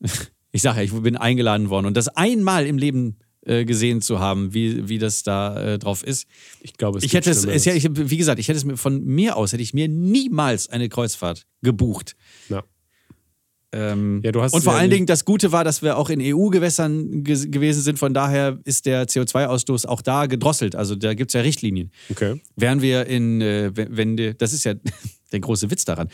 ich sage ja, ich bin eingeladen worden und das einmal im Leben äh, gesehen zu haben, wie, wie das da äh, drauf ist. Ich glaube, es Ich hätte es, es, ja, ich, wie gesagt, ich hätte es mir von mir aus, hätte ich mir niemals eine Kreuzfahrt gebucht. Ja. Ähm, Ja, und vor ja allen Dingen, das Gute war, dass wir auch in EU-Gewässern ge gewesen sind. Von daher ist der CO2-Ausstoß auch da gedrosselt. Also da gibt es ja Richtlinien. Okay. Wären wir in, äh, wenn, wenn das ist ja der große Witz daran,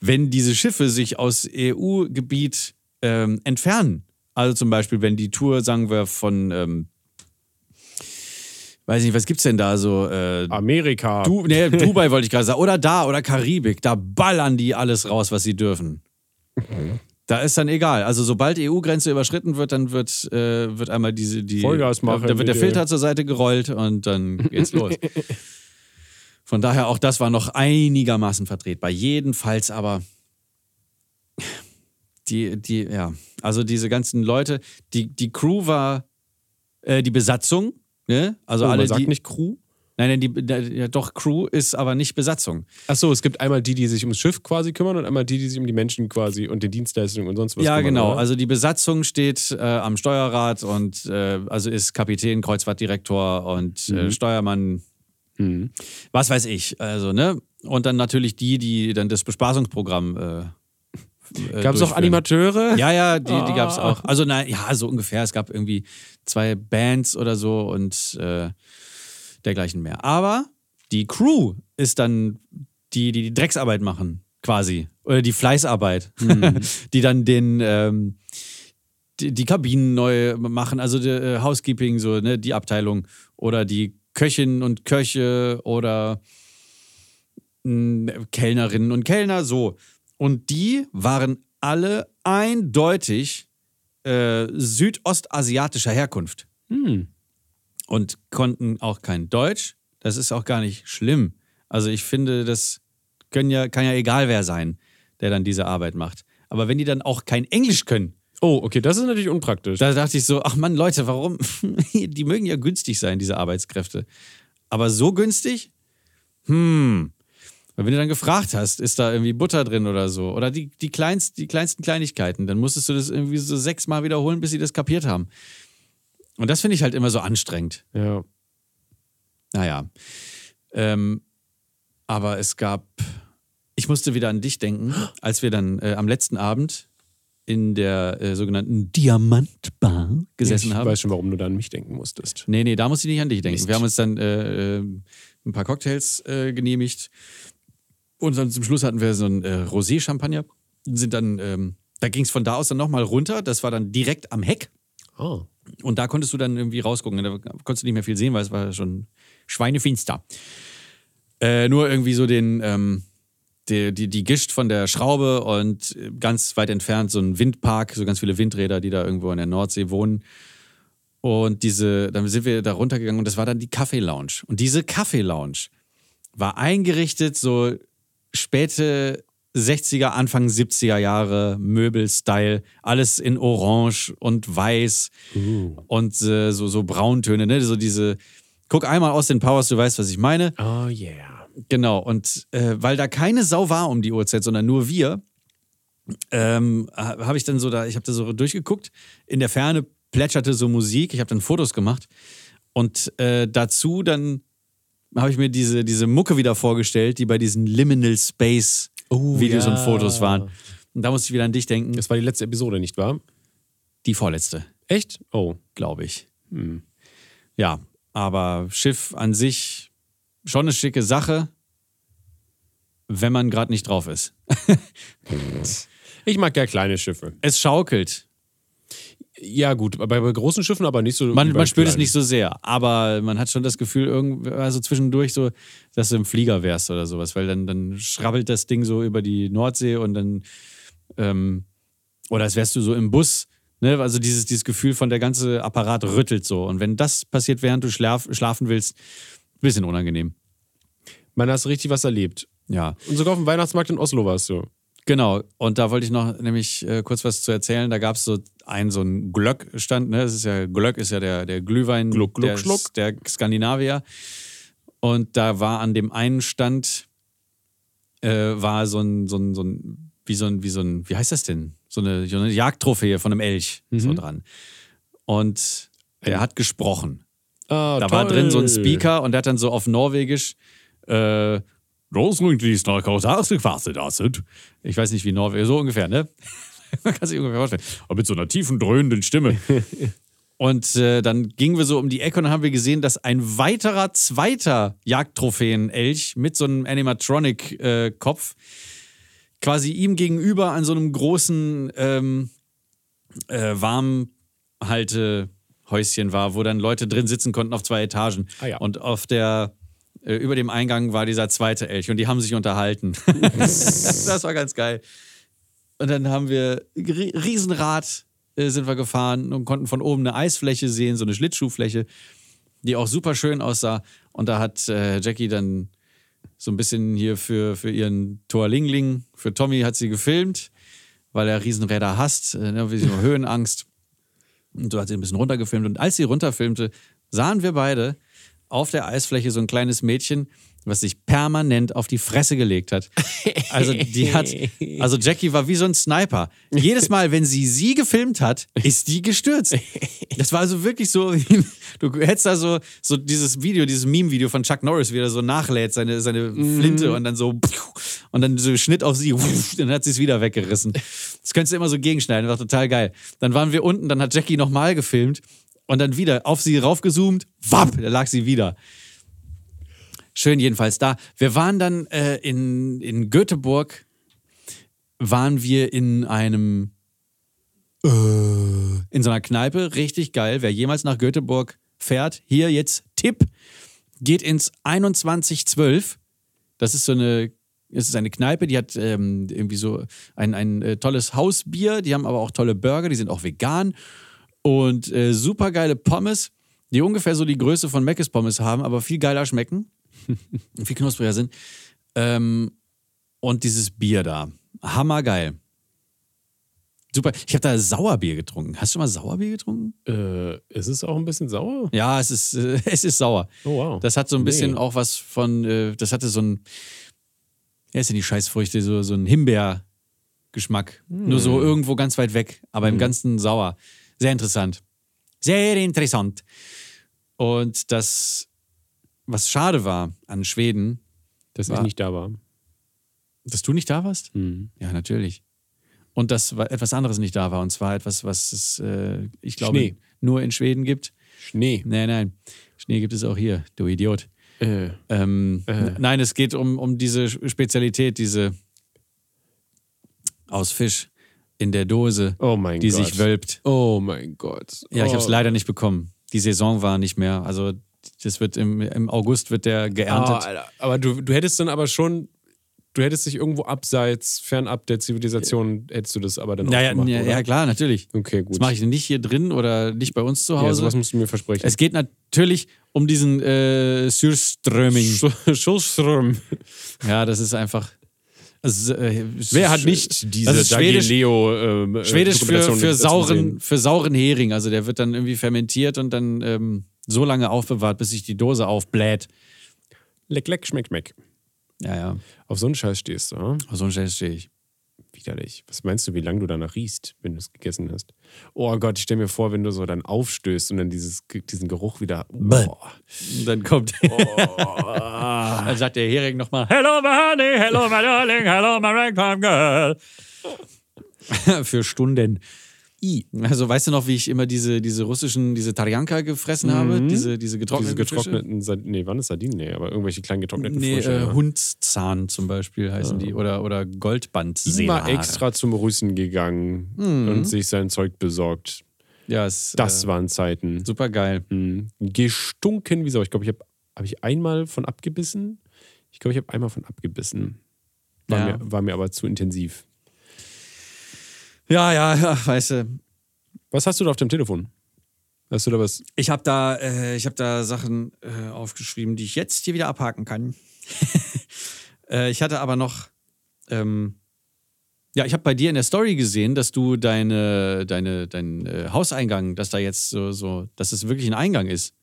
wenn diese Schiffe sich aus EU-Gebiet ähm, entfernen, also zum Beispiel, wenn die Tour, sagen wir, von, ähm, weiß nicht, was gibt's denn da so? Äh, Amerika. du, nee, Dubai wollte ich gerade sagen. Oder da, oder Karibik. Da ballern die alles raus, was sie dürfen. Da ist dann egal. Also sobald EU-Grenze überschritten wird, dann wird, äh, wird einmal diese die Vollgas machen, Da wird der. Filter zur Seite gerollt und dann geht's los. Von daher auch das war noch einigermaßen vertretbar. Jedenfalls aber die, die, ja, also diese ganzen Leute, die, die Crew war äh, die Besatzung, ne? Also Oh, alle man sagt die. nicht Crew. Nein, nein, die, ja, doch, Crew ist aber nicht Besatzung. Achso, es gibt einmal die, die sich ums Schiff quasi kümmern und einmal die, die sich um die Menschen quasi und die Dienstleistungen und sonst was ja, kümmern. genau. oder? Also die Besatzung steht äh, am Steuerrad und äh, also ist Kapitän, Kreuzfahrtdirektor und äh, Steuermann, Mhm. was weiß ich. Also, ne? Und dann natürlich die, die dann das Bespaßungsprogramm. Äh, äh, Gab es auch. Animateure? Ja, ja, die, die gab es auch. Also, nein, ja, so ungefähr. Es gab irgendwie zwei Bands oder so und äh, dergleichen mehr. Aber die Crew ist dann die, die die Drecksarbeit machen, quasi. Oder die Fleißarbeit. die dann den. Ähm, die, die Kabinen neu machen, also die, äh, Housekeeping, so, ne, die Abteilung. Oder die Köchinnen und Köche oder mh, Kellnerinnen und Kellner, so. Und die waren alle eindeutig äh, südostasiatischer Herkunft Hm. Und konnten auch kein Deutsch. Das ist auch gar nicht schlimm. Also ich finde, das können ja, kann ja egal wer sein, der dann diese Arbeit macht. Aber wenn die dann auch kein Englisch können, Oh, okay, das ist natürlich unpraktisch. da dachte ich so, ach Mann, Leute, warum? Die mögen ja günstig sein, diese Arbeitskräfte. Aber so günstig? Hm. Weil wenn du dann gefragt hast, ist da irgendwie Butter drin oder so, oder die, die, kleinst, die kleinsten Kleinigkeiten, dann musstest du das irgendwie so sechsmal wiederholen, bis sie das kapiert haben. Und das finde ich halt immer so anstrengend. ja. Naja. Ähm, aber es gab, ich musste wieder an dich denken, als wir dann äh, am letzten Abend in der äh, sogenannten Diamantbar gesessen ich haben. weiß schon, warum du da an mich denken musstest. Nee, nee, da musste ich nicht an dich denken. Mist. Wir haben uns dann äh, äh, ein paar Cocktails äh, genehmigt und dann zum Schluss hatten wir so ein äh, Rosé-Champagner. Sind dann, ähm, da ging es von da aus dann nochmal runter. Das war dann direkt am Heck. Oh. Und da konntest du dann irgendwie rausgucken. Da konntest du nicht mehr viel sehen, weil es war schon schweinefinster. Äh, nur irgendwie so den, ähm, die, die, die Gischt von der Schraube und ganz weit entfernt so ein Windpark, so ganz viele Windräder, die da irgendwo in der Nordsee wohnen. Und diese, dann sind wir da runtergegangen und das war dann die Kaffee-Lounge. Und diese Kaffee-Lounge war eingerichtet so späte 60er, Anfang 70er Jahre, Möbel-Style, alles in Orange und Weiß und äh, so, so Brauntöne, ne? So diese, guck einmal aus den Powers, du weißt, was ich meine. Oh yeah. Genau, und äh, weil da keine Sau war um die Uhrzeit, sondern nur wir, ähm, ha- habe ich dann so da, ich habe da so durchgeguckt. In der Ferne plätscherte so Musik, ich habe dann Fotos gemacht. Und äh, dazu dann habe ich mir diese, diese Mucke wieder vorgestellt, die bei diesen Liminal Space Oh, Videos ja. und Fotos waren. Und da musste ich wieder an dich denken. Das war die letzte Episode, nicht wahr? Die vorletzte, Echt? Oh. glaube ich. Ja, aber Schiff an sich schon eine schicke Sache, wenn man gerade nicht drauf ist. Ich mag ja kleine Schiffe. Es schaukelt. Ja, gut, bei, bei großen Schiffen aber nicht so. Man, man spürt es nicht so sehr, aber man hat schon das Gefühl, also zwischendurch so, dass du im Flieger wärst oder sowas, weil dann, dann schrabbelt das Ding so über die Nordsee und dann, ähm, oder als wärst du so im Bus, ne? Also dieses, dieses Gefühl von der ganze Apparat rüttelt so. Und wenn das passiert, während du schlaf, schlafen willst, bisschen unangenehm. Man hast richtig was erlebt. Ja. Und sogar auf dem Weihnachtsmarkt in Oslo warst du. Genau, und da wollte ich noch nämlich äh, kurz was zu erzählen. Da gab es so einen, so einen Glöck-Stand, ne? Das ist ja, Glöck ist ja der, der Glühwein Gluck, Gluck, der, Schluck. der Skandinavier. Und da war an dem einen Stand äh, war so ein, so ein, so ein, wie so ein, wie so ein, wie heißt das denn? So eine, so eine Jagdtrophäe von einem Elch Mhm. so dran. Und der hat gesprochen. Ah, Da war drin so ein toll. Speaker und der hat dann so auf Norwegisch äh. Ich weiß nicht, wie Norwegisch, so ungefähr, ne? Man kann sich ungefähr vorstellen. Aber mit so einer tiefen, dröhnenden Stimme. und äh, dann gingen wir so um die Ecke und haben wir gesehen, dass ein weiterer, zweiter Jagdtrophäen-Elch mit so einem Animatronic-Kopf quasi ihm gegenüber an so einem großen ähm, äh, Warmhaltehäuschen war, wo dann Leute drin sitzen konnten auf zwei Etagen. Ah ja. Und auf der äh, über dem Eingang war dieser zweite Elch und die haben sich unterhalten. das war ganz geil. Und dann haben wir ri- Riesenrad äh, sind wir gefahren und konnten von oben eine Eisfläche sehen, so eine Schlittschuhfläche, die auch super schön aussah. Und da hat äh, Jackie dann so ein bisschen hier für, für ihren Torlingling, für Tommy hat sie gefilmt. weil er Riesenräder hasst, äh, ne, so Höhenangst. Und so hat sie ein bisschen runtergefilmt. Und als sie runterfilmte, sahen wir beide auf der Eisfläche so ein kleines Mädchen, was sich permanent auf die Fresse gelegt hat. Also die hat, also Jackie war wie so ein Sniper. Jedes Mal, wenn sie sie gefilmt hat, ist die gestürzt. Das war also wirklich so, du hättest da so, so dieses Video, dieses Meme-Video von Chuck Norris, wie er so nachlädt, seine, seine Flinte und dann so, und dann so Schnitt auf sie, dann hat sie es wieder weggerissen. Das könntest du immer so gegenschneiden, war total geil. Dann waren wir unten, dann hat Jackie nochmal gefilmt und dann wieder auf sie raufgezoomt, wapp, da lag sie wieder. Schön jedenfalls da. Wir waren dann äh, in, in Göteborg, waren wir in einem, äh, in so einer Kneipe, richtig geil. Wer jemals nach Göteborg fährt, hier jetzt Tipp, geht ins 2112. Das ist so eine, es ist eine Kneipe, die hat ähm, irgendwie so ein, ein äh, tolles Hausbier, die haben aber auch tolle Burger, die sind auch vegan und äh, super geile Pommes, die ungefähr so die Größe von Mc's Pommes haben, aber viel geiler schmecken und viel knuspriger sind. Ähm, und dieses Bier da. Hammergeil. Super. Ich habe da Sauerbier getrunken. Hast du mal Sauerbier getrunken? Äh, ist es auch ein bisschen sauer? Ja, es ist, äh, es ist sauer. Oh, wow. Das hat so ein bisschen Nee. auch was von, äh, das hatte so ein, ja, ist denn die Scheißfrüchte, so, so ein Himbeergeschmack. Nur so Hm. irgendwo ganz weit weg, aber im Ganzen sauer. Sehr interessant. Sehr interessant. Und das, was schade war an Schweden, Dass War- ich nicht da war. dass du nicht da warst? Mhm. Ja, natürlich. Und dass wa- etwas anderes nicht da war. Und zwar etwas, was es, äh, ich glaube, Schnee. nur in Schweden gibt. Schnee. Nein, nein. Schnee gibt es auch hier, du Idiot. Äh, Ähm, n- Nein, es geht um, um diese Spezialität, diese aus Fisch in der Dose, oh mein die Gott. sich wölbt. Oh mein Gott. Ja, ich oh. habe es leider nicht bekommen. Die Saison war nicht mehr. Also das wird im, im August wird der Oh, geerntet. Alter. Aber du, du hättest dann aber schon, du hättest dich irgendwo abseits, fernab der Zivilisation, hättest du das aber dann auch ja, ja, gemacht, ja, ja, klar, natürlich. Okay, gut. Das mache ich nicht hier drin oder nicht bei uns zu ja, Hause. sowas musst du mir versprechen. es geht natürlich um diesen äh, Surströmming. Schulström. Ja, das ist einfach. Also, äh, Wer hat nicht diese das ist Schwedisch- Leo ähm, äh, Schwedisch für, für, sauren, für sauren Hering. Also der wird dann irgendwie fermentiert und dann ähm, so lange aufbewahrt, bis sich die Dose aufbläht. Leck, leck, schmeck, schmeck. Ja, ja. Auf so einen Scheiß stehst du, oder? Auf so einen Scheiß stehe ich. Widerlich. Was meinst du, wie lange du danach riechst, wenn du es gegessen hast? Oh Gott, ich stelle mir vor, wenn du so dann aufstößt und dann dieses, diesen Geruch wieder. Oh. Und dann kommt. dann sagt der Hering nochmal: Hello, my honey, hello, my darling, hello, my ragtime girl. für Stunden. I. Also weißt du noch, wie ich immer diese, diese russischen, diese Tarjanka gefressen habe? Diese, diese Diese getrockneten getrockneten, Sard- nee, wann ist Sardinen? Nee, aber irgendwelche kleinen getrockneten Nee, Frösche. äh, ja. Hundzahn zum Beispiel heißen die. Oder, oder Goldband. Immer extra zum Russen gegangen und sich sein Zeug besorgt. Ja, es, Das äh, waren Zeiten. super geil. Mhm. Gestunken wie Sau. Ich glaube, ich habe hab ich einmal von abgebissen. Ich glaube, ich habe einmal von abgebissen. War, Ja. mir, war mir aber zu intensiv. Ja, ja, ja, weißt du. Was hast du da auf dem Telefon? Hast du da was? Ich habe da, äh, ich hab da Sachen äh, aufgeschrieben, die ich jetzt hier wieder abhaken kann. äh, ich hatte aber noch, ähm, ja, ich habe bei dir in der Story gesehen, dass du deine, deine, dein äh, Hauseingang, dass da jetzt so, so, dass es wirklich ein Eingang ist.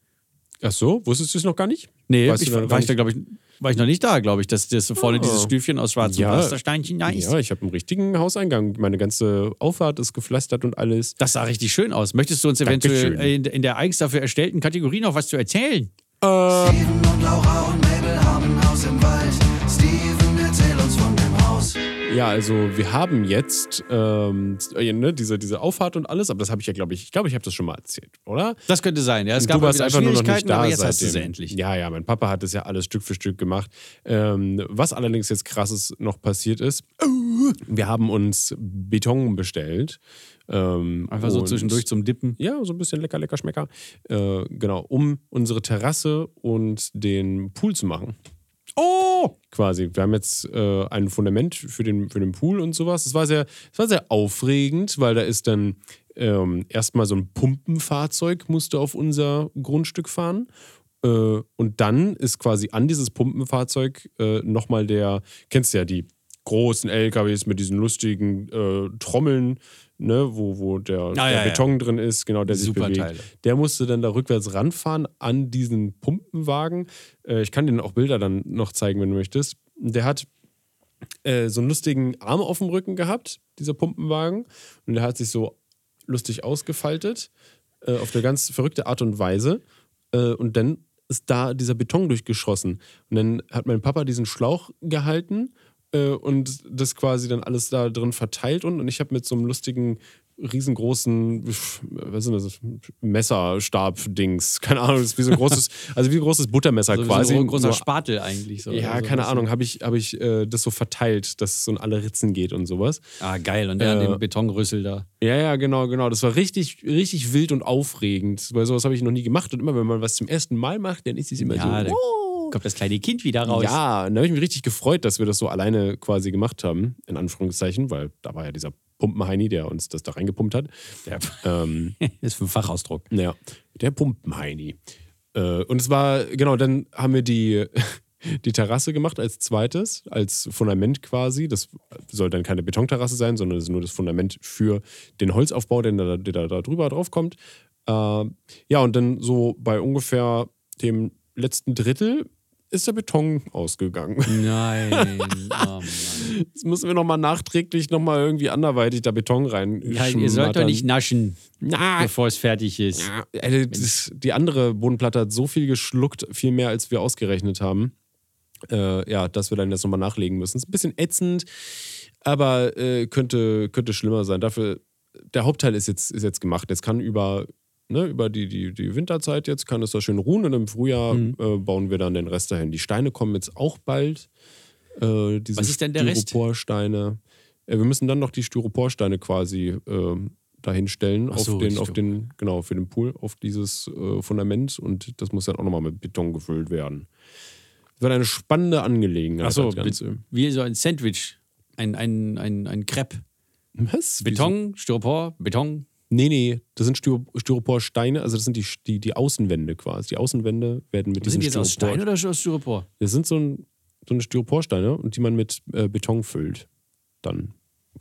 Ach so, wusstest du es noch gar nicht? Nee, Weißt ich, du da war ich da, nicht? glaube ich, war ich noch nicht da, glaube ich, dass das vorne Oh. dieses Stüfchen aus schwarzem Ja. Pflastersteinchen da ist. Ja, ich habe einen richtigen Hauseingang. Meine ganze Auffahrt ist gepflastert und alles. Das sah richtig schön aus. Möchtest du uns eventuell Dankeschön. in, in der eigens dafür erstellten Kategorie noch was zu erzählen? Steven und Laura und Mabel haben ein Haus im Wald. Ja, also wir haben jetzt ähm, äh, ne, diese, diese Auffahrt und alles, aber das habe ich ja, glaube ich, ich glaube, ich habe das schon mal erzählt, oder? Das könnte sein, ja. Es gab du warst mal wieder einfach nur noch nicht da aber jetzt hast du sie endlich. Ja, ja, mein Papa hat das ja alles Stück für Stück gemacht. Ähm, was allerdings jetzt krasses noch passiert ist, wir haben uns Beton bestellt. Ähm, Einfach so zwischendurch zum Dippen. Ja, so ein bisschen lecker, lecker Schmecker. Äh, genau, um unsere Terrasse und den Pool zu machen. Oh! Quasi. Wir haben jetzt äh, ein Fundament für den, für den Pool und sowas. Es war sehr, war sehr aufregend, weil da ist dann ähm, erstmal so ein Pumpenfahrzeug musste auf unser Grundstück fahren. Äh, und dann ist quasi an dieses Pumpenfahrzeug äh, nochmal der, kennst du ja die großen LKWs mit diesen lustigen äh, Trommeln, ne, wo, wo der, Ah, der ja, ja. Beton drin ist, genau, der sich Super bewegt. Teile. Der musste dann da rückwärts ranfahren an diesen Pumpenwagen. Äh, ich kann dir auch Bilder dann noch zeigen, wenn du möchtest. Der hat äh, so einen lustigen Arm auf dem Rücken gehabt, dieser Pumpenwagen. Und der hat sich so lustig ausgefaltet, äh, auf eine ganz verrückte Art und Weise. Äh, und dann ist da dieser Beton durchgeschossen. Und dann hat mein Papa diesen Schlauch gehalten äh, und das quasi dann alles da drin verteilt. Und, und ich habe mit so einem lustigen, riesengroßen, was ist das, Messerstab-Dings, keine Ahnung, das ist wie so ein großes, also wie ein großes Buttermesser So, quasi. so ein großer Spatel eigentlich. So, ja, Also keine ein Ahnung, habe ich, hab ich äh, das so verteilt, dass es so in alle Ritzen geht und sowas. Ah, geil. Und der Äh, an dem Betonrüssel da. Ja, ja, genau, genau. Das war richtig, richtig wild und aufregend, weil sowas habe ich noch nie gemacht. Und immer, wenn man was zum ersten Mal macht, dann ist es immer Ja, so. Oh. Kommt das kleine Kind wieder raus. Ja, und da habe ich mich richtig gefreut, dass wir das so alleine quasi gemacht haben, in Anführungszeichen, weil da war ja dieser Pumpenheini, der uns das da reingepumpt hat. Der Ähm, ist ein Fachausdruck. Ja, der Pumpenheini. Äh, und es war, genau, dann haben wir die, die Terrasse gemacht als zweites, als Fundament quasi. Das soll dann keine Betonterrasse sein, sondern es ist nur das Fundament für den Holzaufbau, der da, der da, da drüber drauf kommt. Äh, ja, und dann so bei ungefähr dem letzten Drittel ist der Beton ausgegangen. Nein. Oh. Jetzt müssen wir nochmal nachträglich nochmal irgendwie anderweitig da Beton rein. Ja, ihr sollt doch nicht naschen, Na, bevor es fertig ist. Ja, Alter, das, die andere Bodenplatte hat so viel geschluckt, viel mehr als wir ausgerechnet haben. Äh, ja, dass wir dann jetzt nochmal nachlegen müssen. Ist ein bisschen ätzend, aber äh, könnte, könnte schlimmer sein. Dafür, der Hauptteil ist jetzt, ist jetzt gemacht. Jetzt kann über, ne, über die, die, die Winterzeit jetzt kann es da schön ruhen und im Frühjahr Mhm. äh, bauen wir dann den Rest dahin. Die Steine kommen jetzt auch bald. Äh, diese Was ist denn der Rest? Styroporsteine. Äh, wir müssen dann noch die Styroporsteine quasi ähm, dahinstellen Ach auf, so, den, auf den, genau, für den Pool, auf dieses äh, Fundament und das muss dann auch nochmal mit Beton gefüllt werden. Das wird eine spannende Angelegenheit. Achso, wie so ein Sandwich. Ein, ein, ein, ein Crepe. Was? Wieso? Beton, Styropor, Beton. Nee, nee, das sind Styro Styroporsteine, also das sind die, die, die Außenwände quasi. Die Außenwände werden mit Sind diesen die jetzt aus Styropor- Stein oder aus Styropor? Das sind so, ein, so eine Styroporsteine und die man mit äh, Beton füllt. Dann,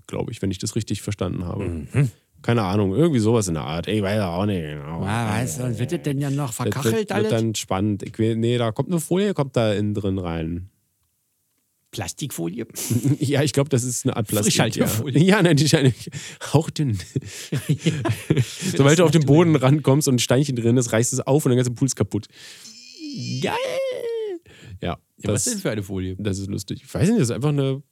glaube ich, wenn ich das richtig verstanden habe. Mhm. Keine Ahnung, irgendwie sowas in der Art. Ey, weiß auch nicht. genau. Ah, weißt du, wird das denn ja noch Das verkachelt wird, alles? wird dann spannend. Ich will, nee, da kommt eine Folie, kommt da innen drin rein. Plastikfolie? Ja, ich glaube, das ist eine Art Plastik. Ja, Frischhaltefolie. ja nein, die ist eigentlich hauchdünn. Sobald du auf den Boden rankommst und ein Steinchen drin ist, reißt es auf und der ganze Pool ist kaputt. Geil! Ja, Ja, was das, denn für eine Folie? das ist lustig. Ich weiß nicht, das ist einfach eine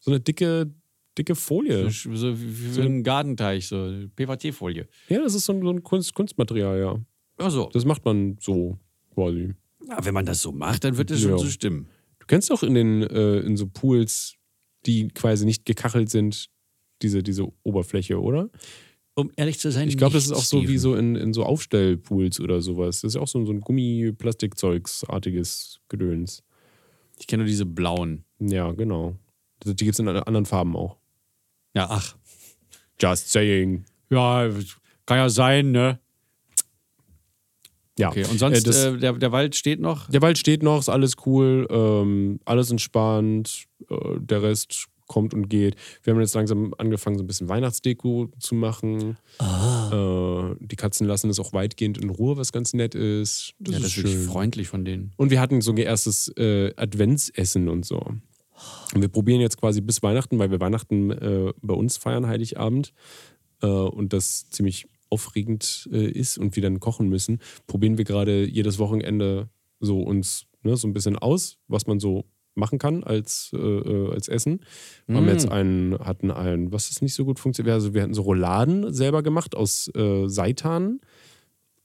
so eine dicke, dicke Folie. So, so wie so ein Gartenteich, so PVC-Folie. Ja, das ist so ein, so ein Kunst, Kunstmaterial, ja. Ach so. Das macht man so quasi. Ja, wenn man das so macht, dann wird es Ja. schon so stimmen. Du kennst doch in den äh, in so Pools, die quasi nicht gekachelt sind, diese, diese Oberfläche, oder? Um ehrlich zu sein, Ich glaube, das ist auch so wie Steven. so in, in so Aufstellpools oder sowas. Das ist ja auch so, so ein Gummi-Plastikzeugsartiges Gedöns. Ich kenne nur diese blauen. Ja, genau. Die gibt es in anderen Farben auch. Ja, ach. Just saying. Ja, kann ja sein, ne? Ja. Okay, und sonst, Äh, das, äh, der, der Wald steht noch? der Wald steht noch, ist alles cool, ähm, alles entspannt, äh, der Rest kommt und geht. Wir haben jetzt langsam angefangen, so ein bisschen Weihnachtsdeko zu machen. Äh, die Katzen lassen es auch weitgehend in Ruhe, was ganz nett ist. Das ja, ist das ist wirklich freundlich von denen. Und wir hatten so ein erstes äh, Adventsessen und so. Und wir probieren jetzt quasi bis Weihnachten, weil wir Weihnachten äh, bei uns feiern, Heiligabend, und das ziemlich aufregend äh, ist und wir dann kochen müssen, probieren wir gerade jedes Wochenende so uns ne, so ein bisschen aus, was man so machen kann als, äh, äh, als Essen. Wir haben jetzt einen, hatten einen, was ist nicht so gut funktioniert, also wir hatten so Rouladen selber gemacht aus äh, Seitan.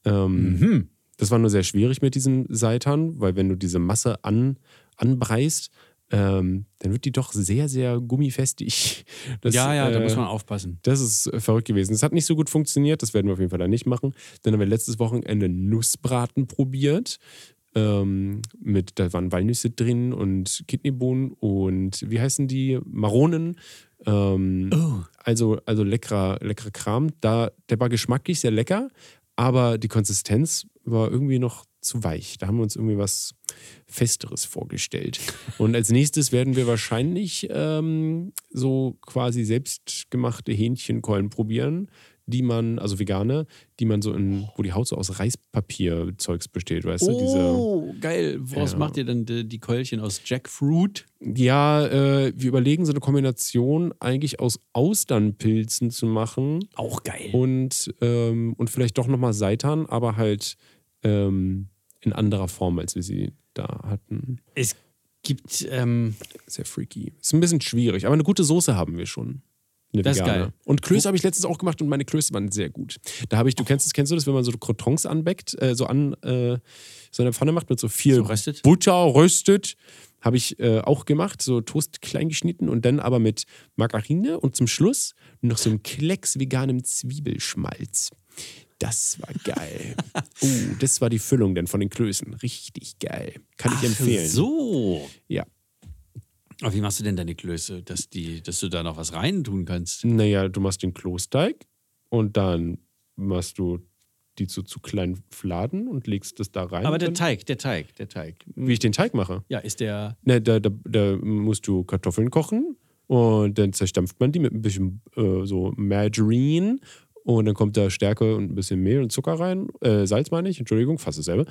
Ähm, Das war nur sehr schwierig mit diesem Seitan, weil wenn du diese Masse an, anbreist, ähm, dann wird die doch sehr, sehr gummifestig. Das, ja, ja, da äh, muss man aufpassen. das ist äh, verrückt gewesen. Es hat nicht so gut funktioniert, das werden wir auf jeden Fall dann nicht machen. Dann haben wir letztes Wochenende Nussbraten probiert. Ähm, mit, da waren Walnüsse drin und Kidneybohnen und wie heißen die? Maronen. Ähm, Also, also leckerer, leckerer Kram. Da, der war geschmacklich sehr lecker, aber die Konsistenz war irgendwie noch zu weich. Da haben wir uns irgendwie was Festeres vorgestellt. Und als nächstes werden wir wahrscheinlich ähm, so quasi selbstgemachte Hähnchenkeulen probieren, die man, also vegane, die man so in, wo die Haut so aus Reispapierzeugs besteht, weißt du? Diese, Oh, geil. Woraus Ja. macht ihr denn die, die Keulchen aus Jackfruit? ja, äh, wir überlegen so eine Kombination eigentlich aus Austernpilzen zu machen. Auch geil. und, ähm, und vielleicht doch nochmal Seitan, aber halt ähm, in anderer Form, als wir sie da hatten. Es gibt, ähm, Sehr freaky. Ist ein bisschen schwierig, aber eine gute Soße haben wir schon. Eine Das ist vegane. geil. Und Klöße habe ich letztens auch gemacht und meine Klöße waren sehr gut. Da habe ich, du kennst es, kennst du das, wenn man so Crotons anbäckt, äh, so an äh, so eine Pfanne macht mit so viel So röstet? Butter röstet. Habe ich äh, auch gemacht, so Toast klein geschnitten und dann aber mit Margarine und zum Schluss noch so einem Klecks veganem Zwiebelschmalz. Das war geil. uh, das war die Füllung dann von den Klößen. Richtig geil. Kann ich empfehlen. So. Ja. Aber wie machst du denn deine Klöße, dass, die, dass du da noch was rein tun kannst? Naja, du machst den Klosteig und dann machst du die zu, zu kleinen Fladen und legst das da rein. Aber der Teig, der Teig, der Teig. Wie ich den Teig mache. Ja, ist der. Ne, da, da, da musst du Kartoffeln kochen und dann zerstampft man die mit ein bisschen äh, so Margarine und dann kommt da Stärke und ein bisschen Mehl und Zucker rein. Äh, Salz meine ich, Entschuldigung, fast dasselbe.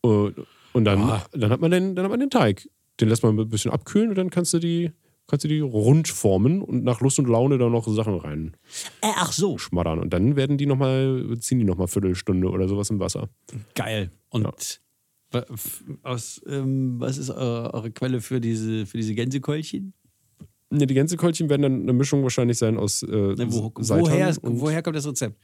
Und, und dann, Ah. dann, hat man den, dann hat man den Teig. Den lässt man ein bisschen abkühlen und dann kannst du die, kannst du die rund formen und nach Lust und Laune da noch Sachen rein Äh, ach so. schmattern. Und dann werden die noch mal, ziehen die nochmal Viertelstunde oder sowas im Wasser. Geil. Und f- aus, ähm, was ist eure, eure Quelle für diese, für diese Gänsekeulchen? Ne, die Gänsekeulchen werden dann eine Mischung wahrscheinlich sein aus äh, Ne, wo, woher, und- woher kommt das Rezept?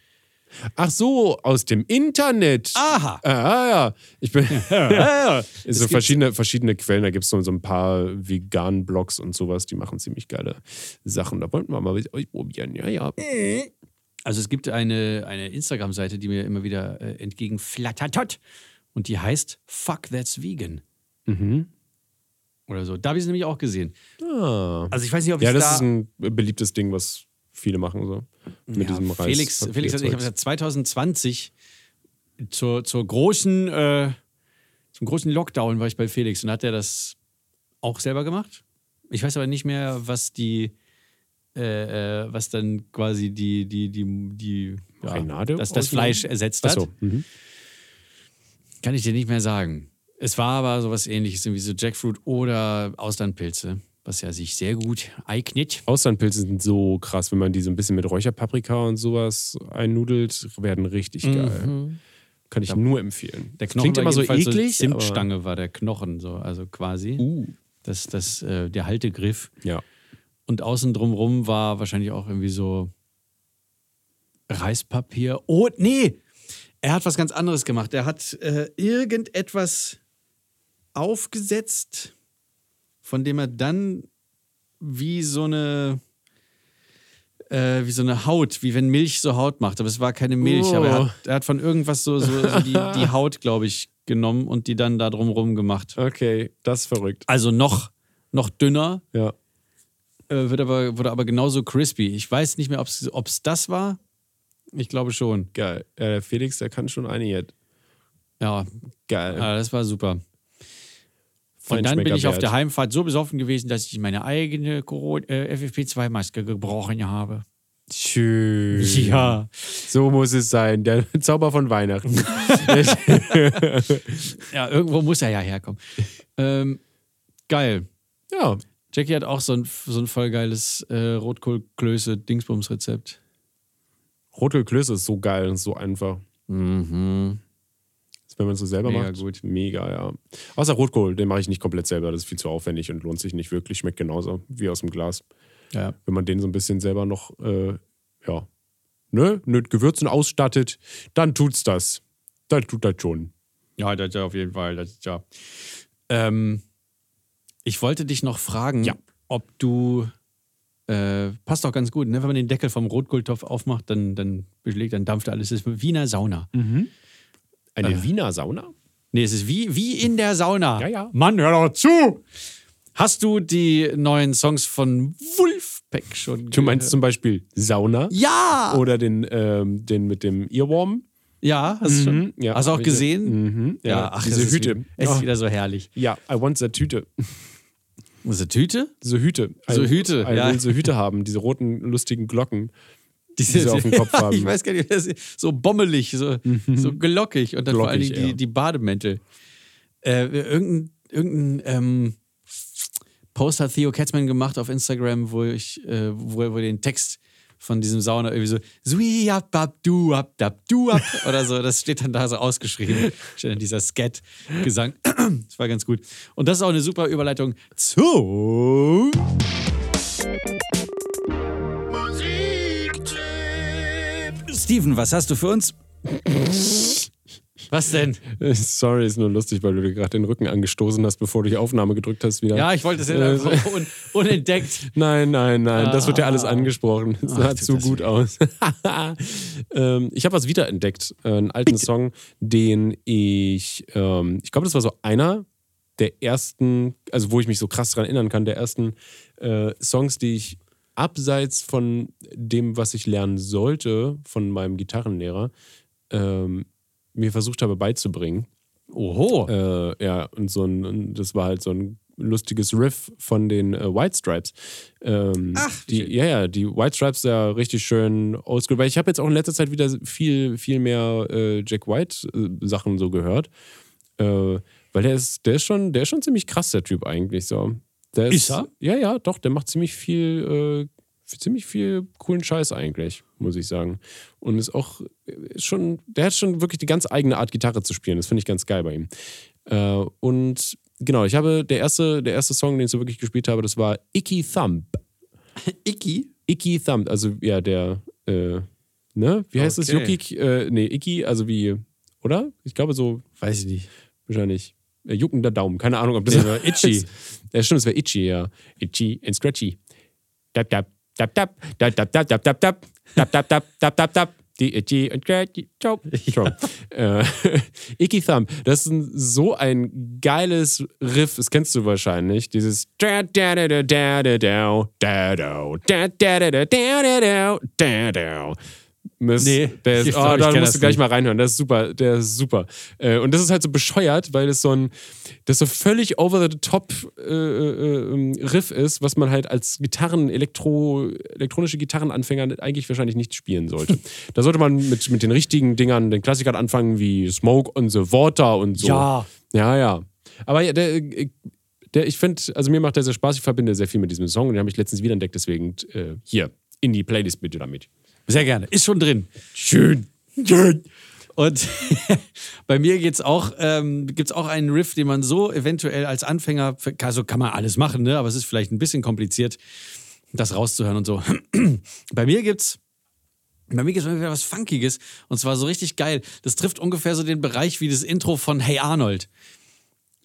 Ach so, aus dem Internet. Aha. Ah, ja. Ich bin. Ja, ja. Es Es so gibt- verschiedene, verschiedene Quellen. Da gibt es so, so ein paar veganen Blogs und sowas, die machen ziemlich geile Sachen. Da wollten wir mal mit euch probieren. Ja, ja. Also es gibt eine, eine Instagram-Seite, die mir immer wieder äh, entgegenflattert und die heißt Fuck That's Vegan. Mhm. Oder so. Da habe ich es nämlich auch gesehen. Ah. Also ich weiß nicht, ob Ja, ich das da... ist ein beliebtes Ding, was viele machen. So. Mit Ja, diesem Reis. Felix, Felix hat, ich habe Papierzeugs. seit 2020 zur, zur großen, äh, zum großen Lockdown war ich bei Felix und hat er das auch selber gemacht. Ich weiß aber nicht mehr, was die, äh, äh, was dann quasi die, die, die, die, ja, dass das ausmachen? Fleisch ersetzt hat. Ach so. Mhm. Kann ich dir nicht mehr sagen. Es war aber sowas ähnliches, irgendwie so Jackfruit oder Austernpilze, was ja sich sehr gut eignet. Austernpilze sind so krass, wenn man die so ein bisschen mit Räucherpaprika und sowas einnudelt, werden richtig geil. Kann ich nur empfehlen. Mhm. Der Knochen Klingt war immer so eklig. Zimtstange war der Knochen, so, also quasi. Uh, Das, das, äh, der Haltegriff. ja. Und außen drumrum war wahrscheinlich auch irgendwie so Reispapier. Oh, nee! Er hat was ganz anderes gemacht. Er hat äh, irgendetwas aufgesetzt, von dem er dann wie so eine äh, wie so eine Haut, wie wenn Milch so Haut macht. Aber es war keine Milch, Oh. aber er hat, er hat von irgendwas so, so, so die, die Haut, glaube ich, genommen und die dann da drumrum gemacht. Okay, das ist verrückt. Also noch, noch dünner, Ja. äh, wird aber, wurde aber genauso crispy. Ich weiß nicht mehr, ob es das war. Ich glaube schon. Geil. Der Felix, der kann schon einiges. Ja, Geil. ja das war super. Und dann bin ich auf der Heimfahrt so besoffen gewesen, dass ich meine eigene äh, FFP2-Maske gebrochen habe. Schön. Ja. So muss es sein. Der Zauber von Weihnachten. Ja, irgendwo muss er ja herkommen. ähm, geil. ja. Jackie hat auch so ein, so ein voll geiles äh, Rotkohl-Klöße-Dingsbums-Rezept. Rotkohlklöße ist so geil und so einfach. Mhm. Wenn man es so selber Mega macht. gut. Mega, ja. Außer Rotkohl, den mache ich nicht komplett selber. Das ist viel zu aufwendig und lohnt sich nicht wirklich. Schmeckt genauso wie aus dem Glas. Ja. Wenn man den so ein bisschen selber noch, äh, ja, ne, mit Gewürzen ausstattet, dann tut's das. Dann tut das schon. Ja, das ja auf jeden Fall. Das ja. Ähm, ich wollte dich noch fragen, Ja. ob du. Äh, passt auch ganz gut, ne? wenn man den Deckel vom Rotkohltopf aufmacht, dann, dann beschlägt, dann dampft alles. Das ist Wiener Sauna. Eine Äh. Wiener Sauna? Nee, es ist wie, wie in der Sauna. Ja, ja. Mann, hör doch zu! Hast du die neuen Songs von Wolfpack schon Du meinst zum Beispiel Sauna? Ja! Oder den, ähm, den mit dem Earworm? Ja, hast du schon. Mhm, ja, hast du auch gesehen? Mhm, ja, ach, diese Hüte. wie- Es ist Oh. wieder so herrlich. Ja, I want the Tüte. Diese Tüte? Diese Hüte. So Hüte, I ja. will so Hüte haben, diese roten, lustigen Glocken. Diese, sie auf dem Kopf haben. Ich weiß gar nicht, so bommelig, so, so glockig und dann vor allen Glockig, Dingen die, ja. die Bademäntel. Äh, irgendein irgendein ähm, Post hat Theo Katzmann gemacht auf Instagram, wo ich, äh, wo, er- wo den Text von diesem Sauna irgendwie so Sui ab ab du ab ab du ab oder so, das steht dann da so ausgeschrieben. Steht dann dieser Scat-Gesang. Das war ganz gut. Und das ist auch eine super Überleitung zu Steven, was hast du für uns? Was denn? Sorry, ist nur lustig, weil du dir gerade den Rücken angestoßen hast, bevor du die Aufnahme gedrückt hast wieder. Ja, ich wollte es ja Äh, einfach un unentdeckt. Nein, nein, nein, das wird ja alles Ah. angesprochen. Das sah zu das gut aus. ähm, ich habe was wiederentdeckt, äh, einen alten Song, den ich, ähm, ich glaube, das war so einer der ersten, also wo ich mich so krass dran erinnern kann, der ersten äh, Songs, die ich abseits von dem, was ich lernen sollte, von meinem Gitarrenlehrer, ähm, mir versucht habe beizubringen. Oho. Äh, ja, und so ein, und das war halt so ein lustiges Riff von den äh, White Stripes. Ähm, Ach, die, ja, ja, die White Stripes ja richtig schön oldschool, weil ich habe jetzt auch in letzter Zeit wieder viel, viel mehr äh, Jack White äh, Sachen so gehört. Äh, weil der ist, der ist schon, der ist schon ziemlich krass, der Typ eigentlich so. Der Ist er? Ja, ja, doch, der macht ziemlich viel, äh, ziemlich viel coolen Scheiß eigentlich, muss ich sagen. Und ist auch ist schon, der hat schon wirklich die ganz eigene Art, Gitarre zu spielen. Das finde ich ganz geil bei ihm. Äh, und genau, ich habe, der erste, der erste Song, den ich so wirklich gespielt habe, das war Icky Thump. Icky? Icky Thump, also ja, der, äh, ne? Wie heißt es? Okay. Juckig? Äh, nee, Icky, also wie, oder? Ich glaube so, Weiß ich nicht. wahrscheinlich. Äh, juckender Daumen, keine Ahnung, ob das Nee, war itchy. Ja, stimmt, es wäre itchy, ja. Itchy and scratchy. Dab, dab, dab, dab, dab, dab, dab, dab, dab, dab, dab, dab, dab, dab, dab. Die itchy and scratchy. Ciao. Ciao. Äh, Icky Thumb, das ist so ein geiles Riff, das kennst du wahrscheinlich. Dieses da da da da da da da da da da da da da da da Mist. Nee, der ist, oh, glaub, da musst du gleich nicht. mal reinhören. Das ist super, der ist super. Äh, und das ist halt so bescheuert, weil das so ein, das so völlig over the top äh, äh, ähm, Riff ist, was man halt als Gitarren, Elektro, elektronische Gitarrenanfänger eigentlich wahrscheinlich nicht spielen sollte. da sollte man mit, mit den richtigen Dingern, den Klassikern anfangen, wie Smoke on the Water und so. Ja. Ja, ja. Aber ja, der, äh, der ich finde, also mir macht der sehr Spaß, ich verbinde sehr viel mit diesem Song und den habe ich letztens wieder entdeckt, deswegen äh, hier, in die Playlist bitte damit. Sehr gerne. Ist schon drin. Schön. Schön. Und bei mir geht's auch, ähm, gibt es auch einen Riff, den man so eventuell als Anfänger, also kann man alles machen, ne? aber es ist vielleicht ein bisschen kompliziert, das rauszuhören und so. bei mir gibt's bei mir gibt es was Funkiges und zwar so richtig geil. Das trifft ungefähr so den Bereich wie das Intro von Hey Arnold.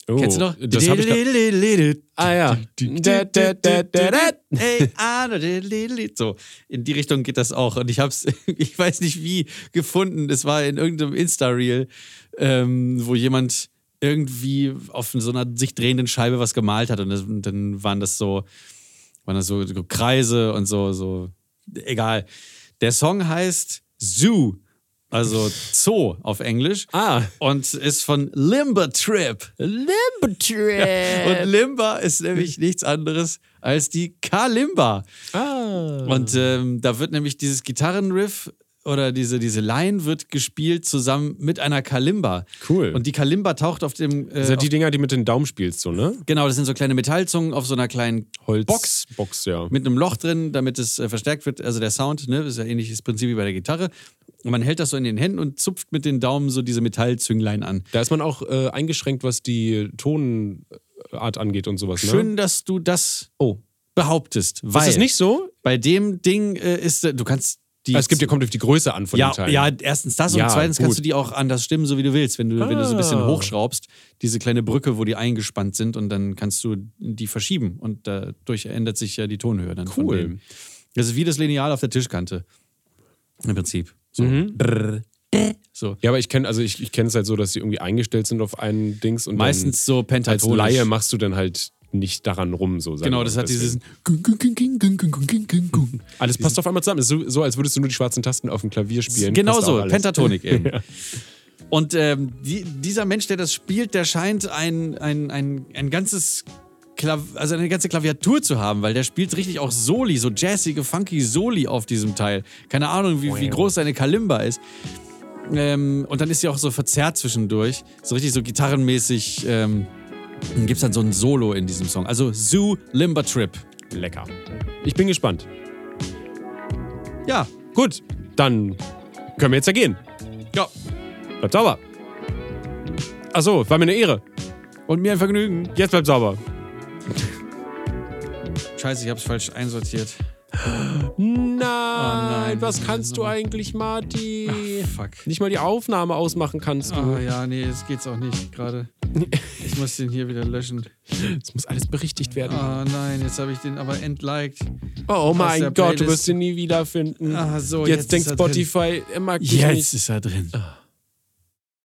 Oh, Kennst du noch? Das hab ich grad- Ah ja. So, in die Richtung geht das auch. Und ich habe es, ich weiß nicht wie, gefunden. Es war in irgendeinem Insta-Reel, ähm, wo jemand irgendwie auf so einer sich drehenden Scheibe was gemalt hat. Und, das, und dann waren das so, waren das so, so Kreise und so, so, egal. Der Song heißt Zoo, also Zoo auf Englisch. Ah. Und ist von Limber Trip. Limber Trip. Und Limba ist nämlich nichts anderes als die Kalimba. Ah. Und ähm, da wird nämlich dieses Gitarrenriff oder diese, diese Line wird gespielt zusammen mit einer Kalimba. Cool. Und die Kalimba taucht auf dem. Äh, Das sind die Dinger, die mit den Daumen spielst, so, ne? genau, das sind so kleine Metallzungen auf so einer kleinen Holz. Box Box, ja. mit einem Loch drin, damit es äh, verstärkt wird. Also der Sound, ne, ist ja ähnliches Prinzip wie bei der Gitarre. Und man hält das so in den Händen und zupft mit den Daumen so diese Metallzünglein an. Da ist man auch äh, eingeschränkt, was die Tonart angeht und sowas, ne? Schön, dass du das Oh. behauptest. Weil Ist das nicht so? bei dem Ding äh, ist, du kannst die. Ah, es gibt ja, kommt auf die Größe an von ja, den Teilen. ja, erstens das Ja, und zweitens kannst gut. du die auch anders stimmen, so wie du willst. Wenn du, wenn du so ein bisschen Ah. hochschraubst, diese kleine Brücke, wo die eingespannt sind und dann kannst du die verschieben und dadurch ändert sich ja die Tonhöhe dann. Cool. Das ist wie das Lineal auf der Tischkante. Im Prinzip. So. Mhm. Brrr. So. Ja, aber ich kenne also ich, ich kenne es halt so, dass die irgendwie eingestellt sind auf einen Dings und Meistens so dann als pentatonisch. Laie machst du dann halt nicht daran rum. So sagen Genau, das hat dieses. Alles passt auf einmal zusammen. Ist so, so, als würdest du nur die schwarzen Tasten auf dem Klavier spielen. Genau so. Pentatonik eben. Und ähm, die, dieser Mensch, der das spielt, der scheint ein, ein, ein, ein ganzes Klav also eine ganze Klaviatur zu haben, weil der spielt richtig auch Soli, so jazzige, funky Soli auf diesem Teil. Keine Ahnung, wie, wie groß seine Kalimba ist. Ähm, und dann ist sie auch so verzerrt zwischendurch, so richtig so gitarrenmäßig. Ähm, gibt es dann so ein Solo in diesem Song. Also Zoo Limber Trip. Lecker. Ich bin gespannt. Ja, Gut, dann können wir jetzt ja gehen. ja. Bleibt sauber. Achso, war mir eine Ehre. Und mir ein Vergnügen. Jetzt bleibt sauber. Scheiße, ich hab's falsch einsortiert. Nein, nein. was kannst du eigentlich, Marty? Fuck. Nicht mal die Aufnahme ausmachen kannst du. Ah ja, nee, das geht's auch nicht gerade. Ich muss den hier wieder löschen. Es muss alles berichtigt werden. Ah nein, jetzt habe ich den aber entliked. oh mein Gott, du Playlist. wirst ihn nie wiederfinden. Ah, so, jetzt, jetzt denkt. Spotify, er mag dich Jetzt nicht. ist er drin.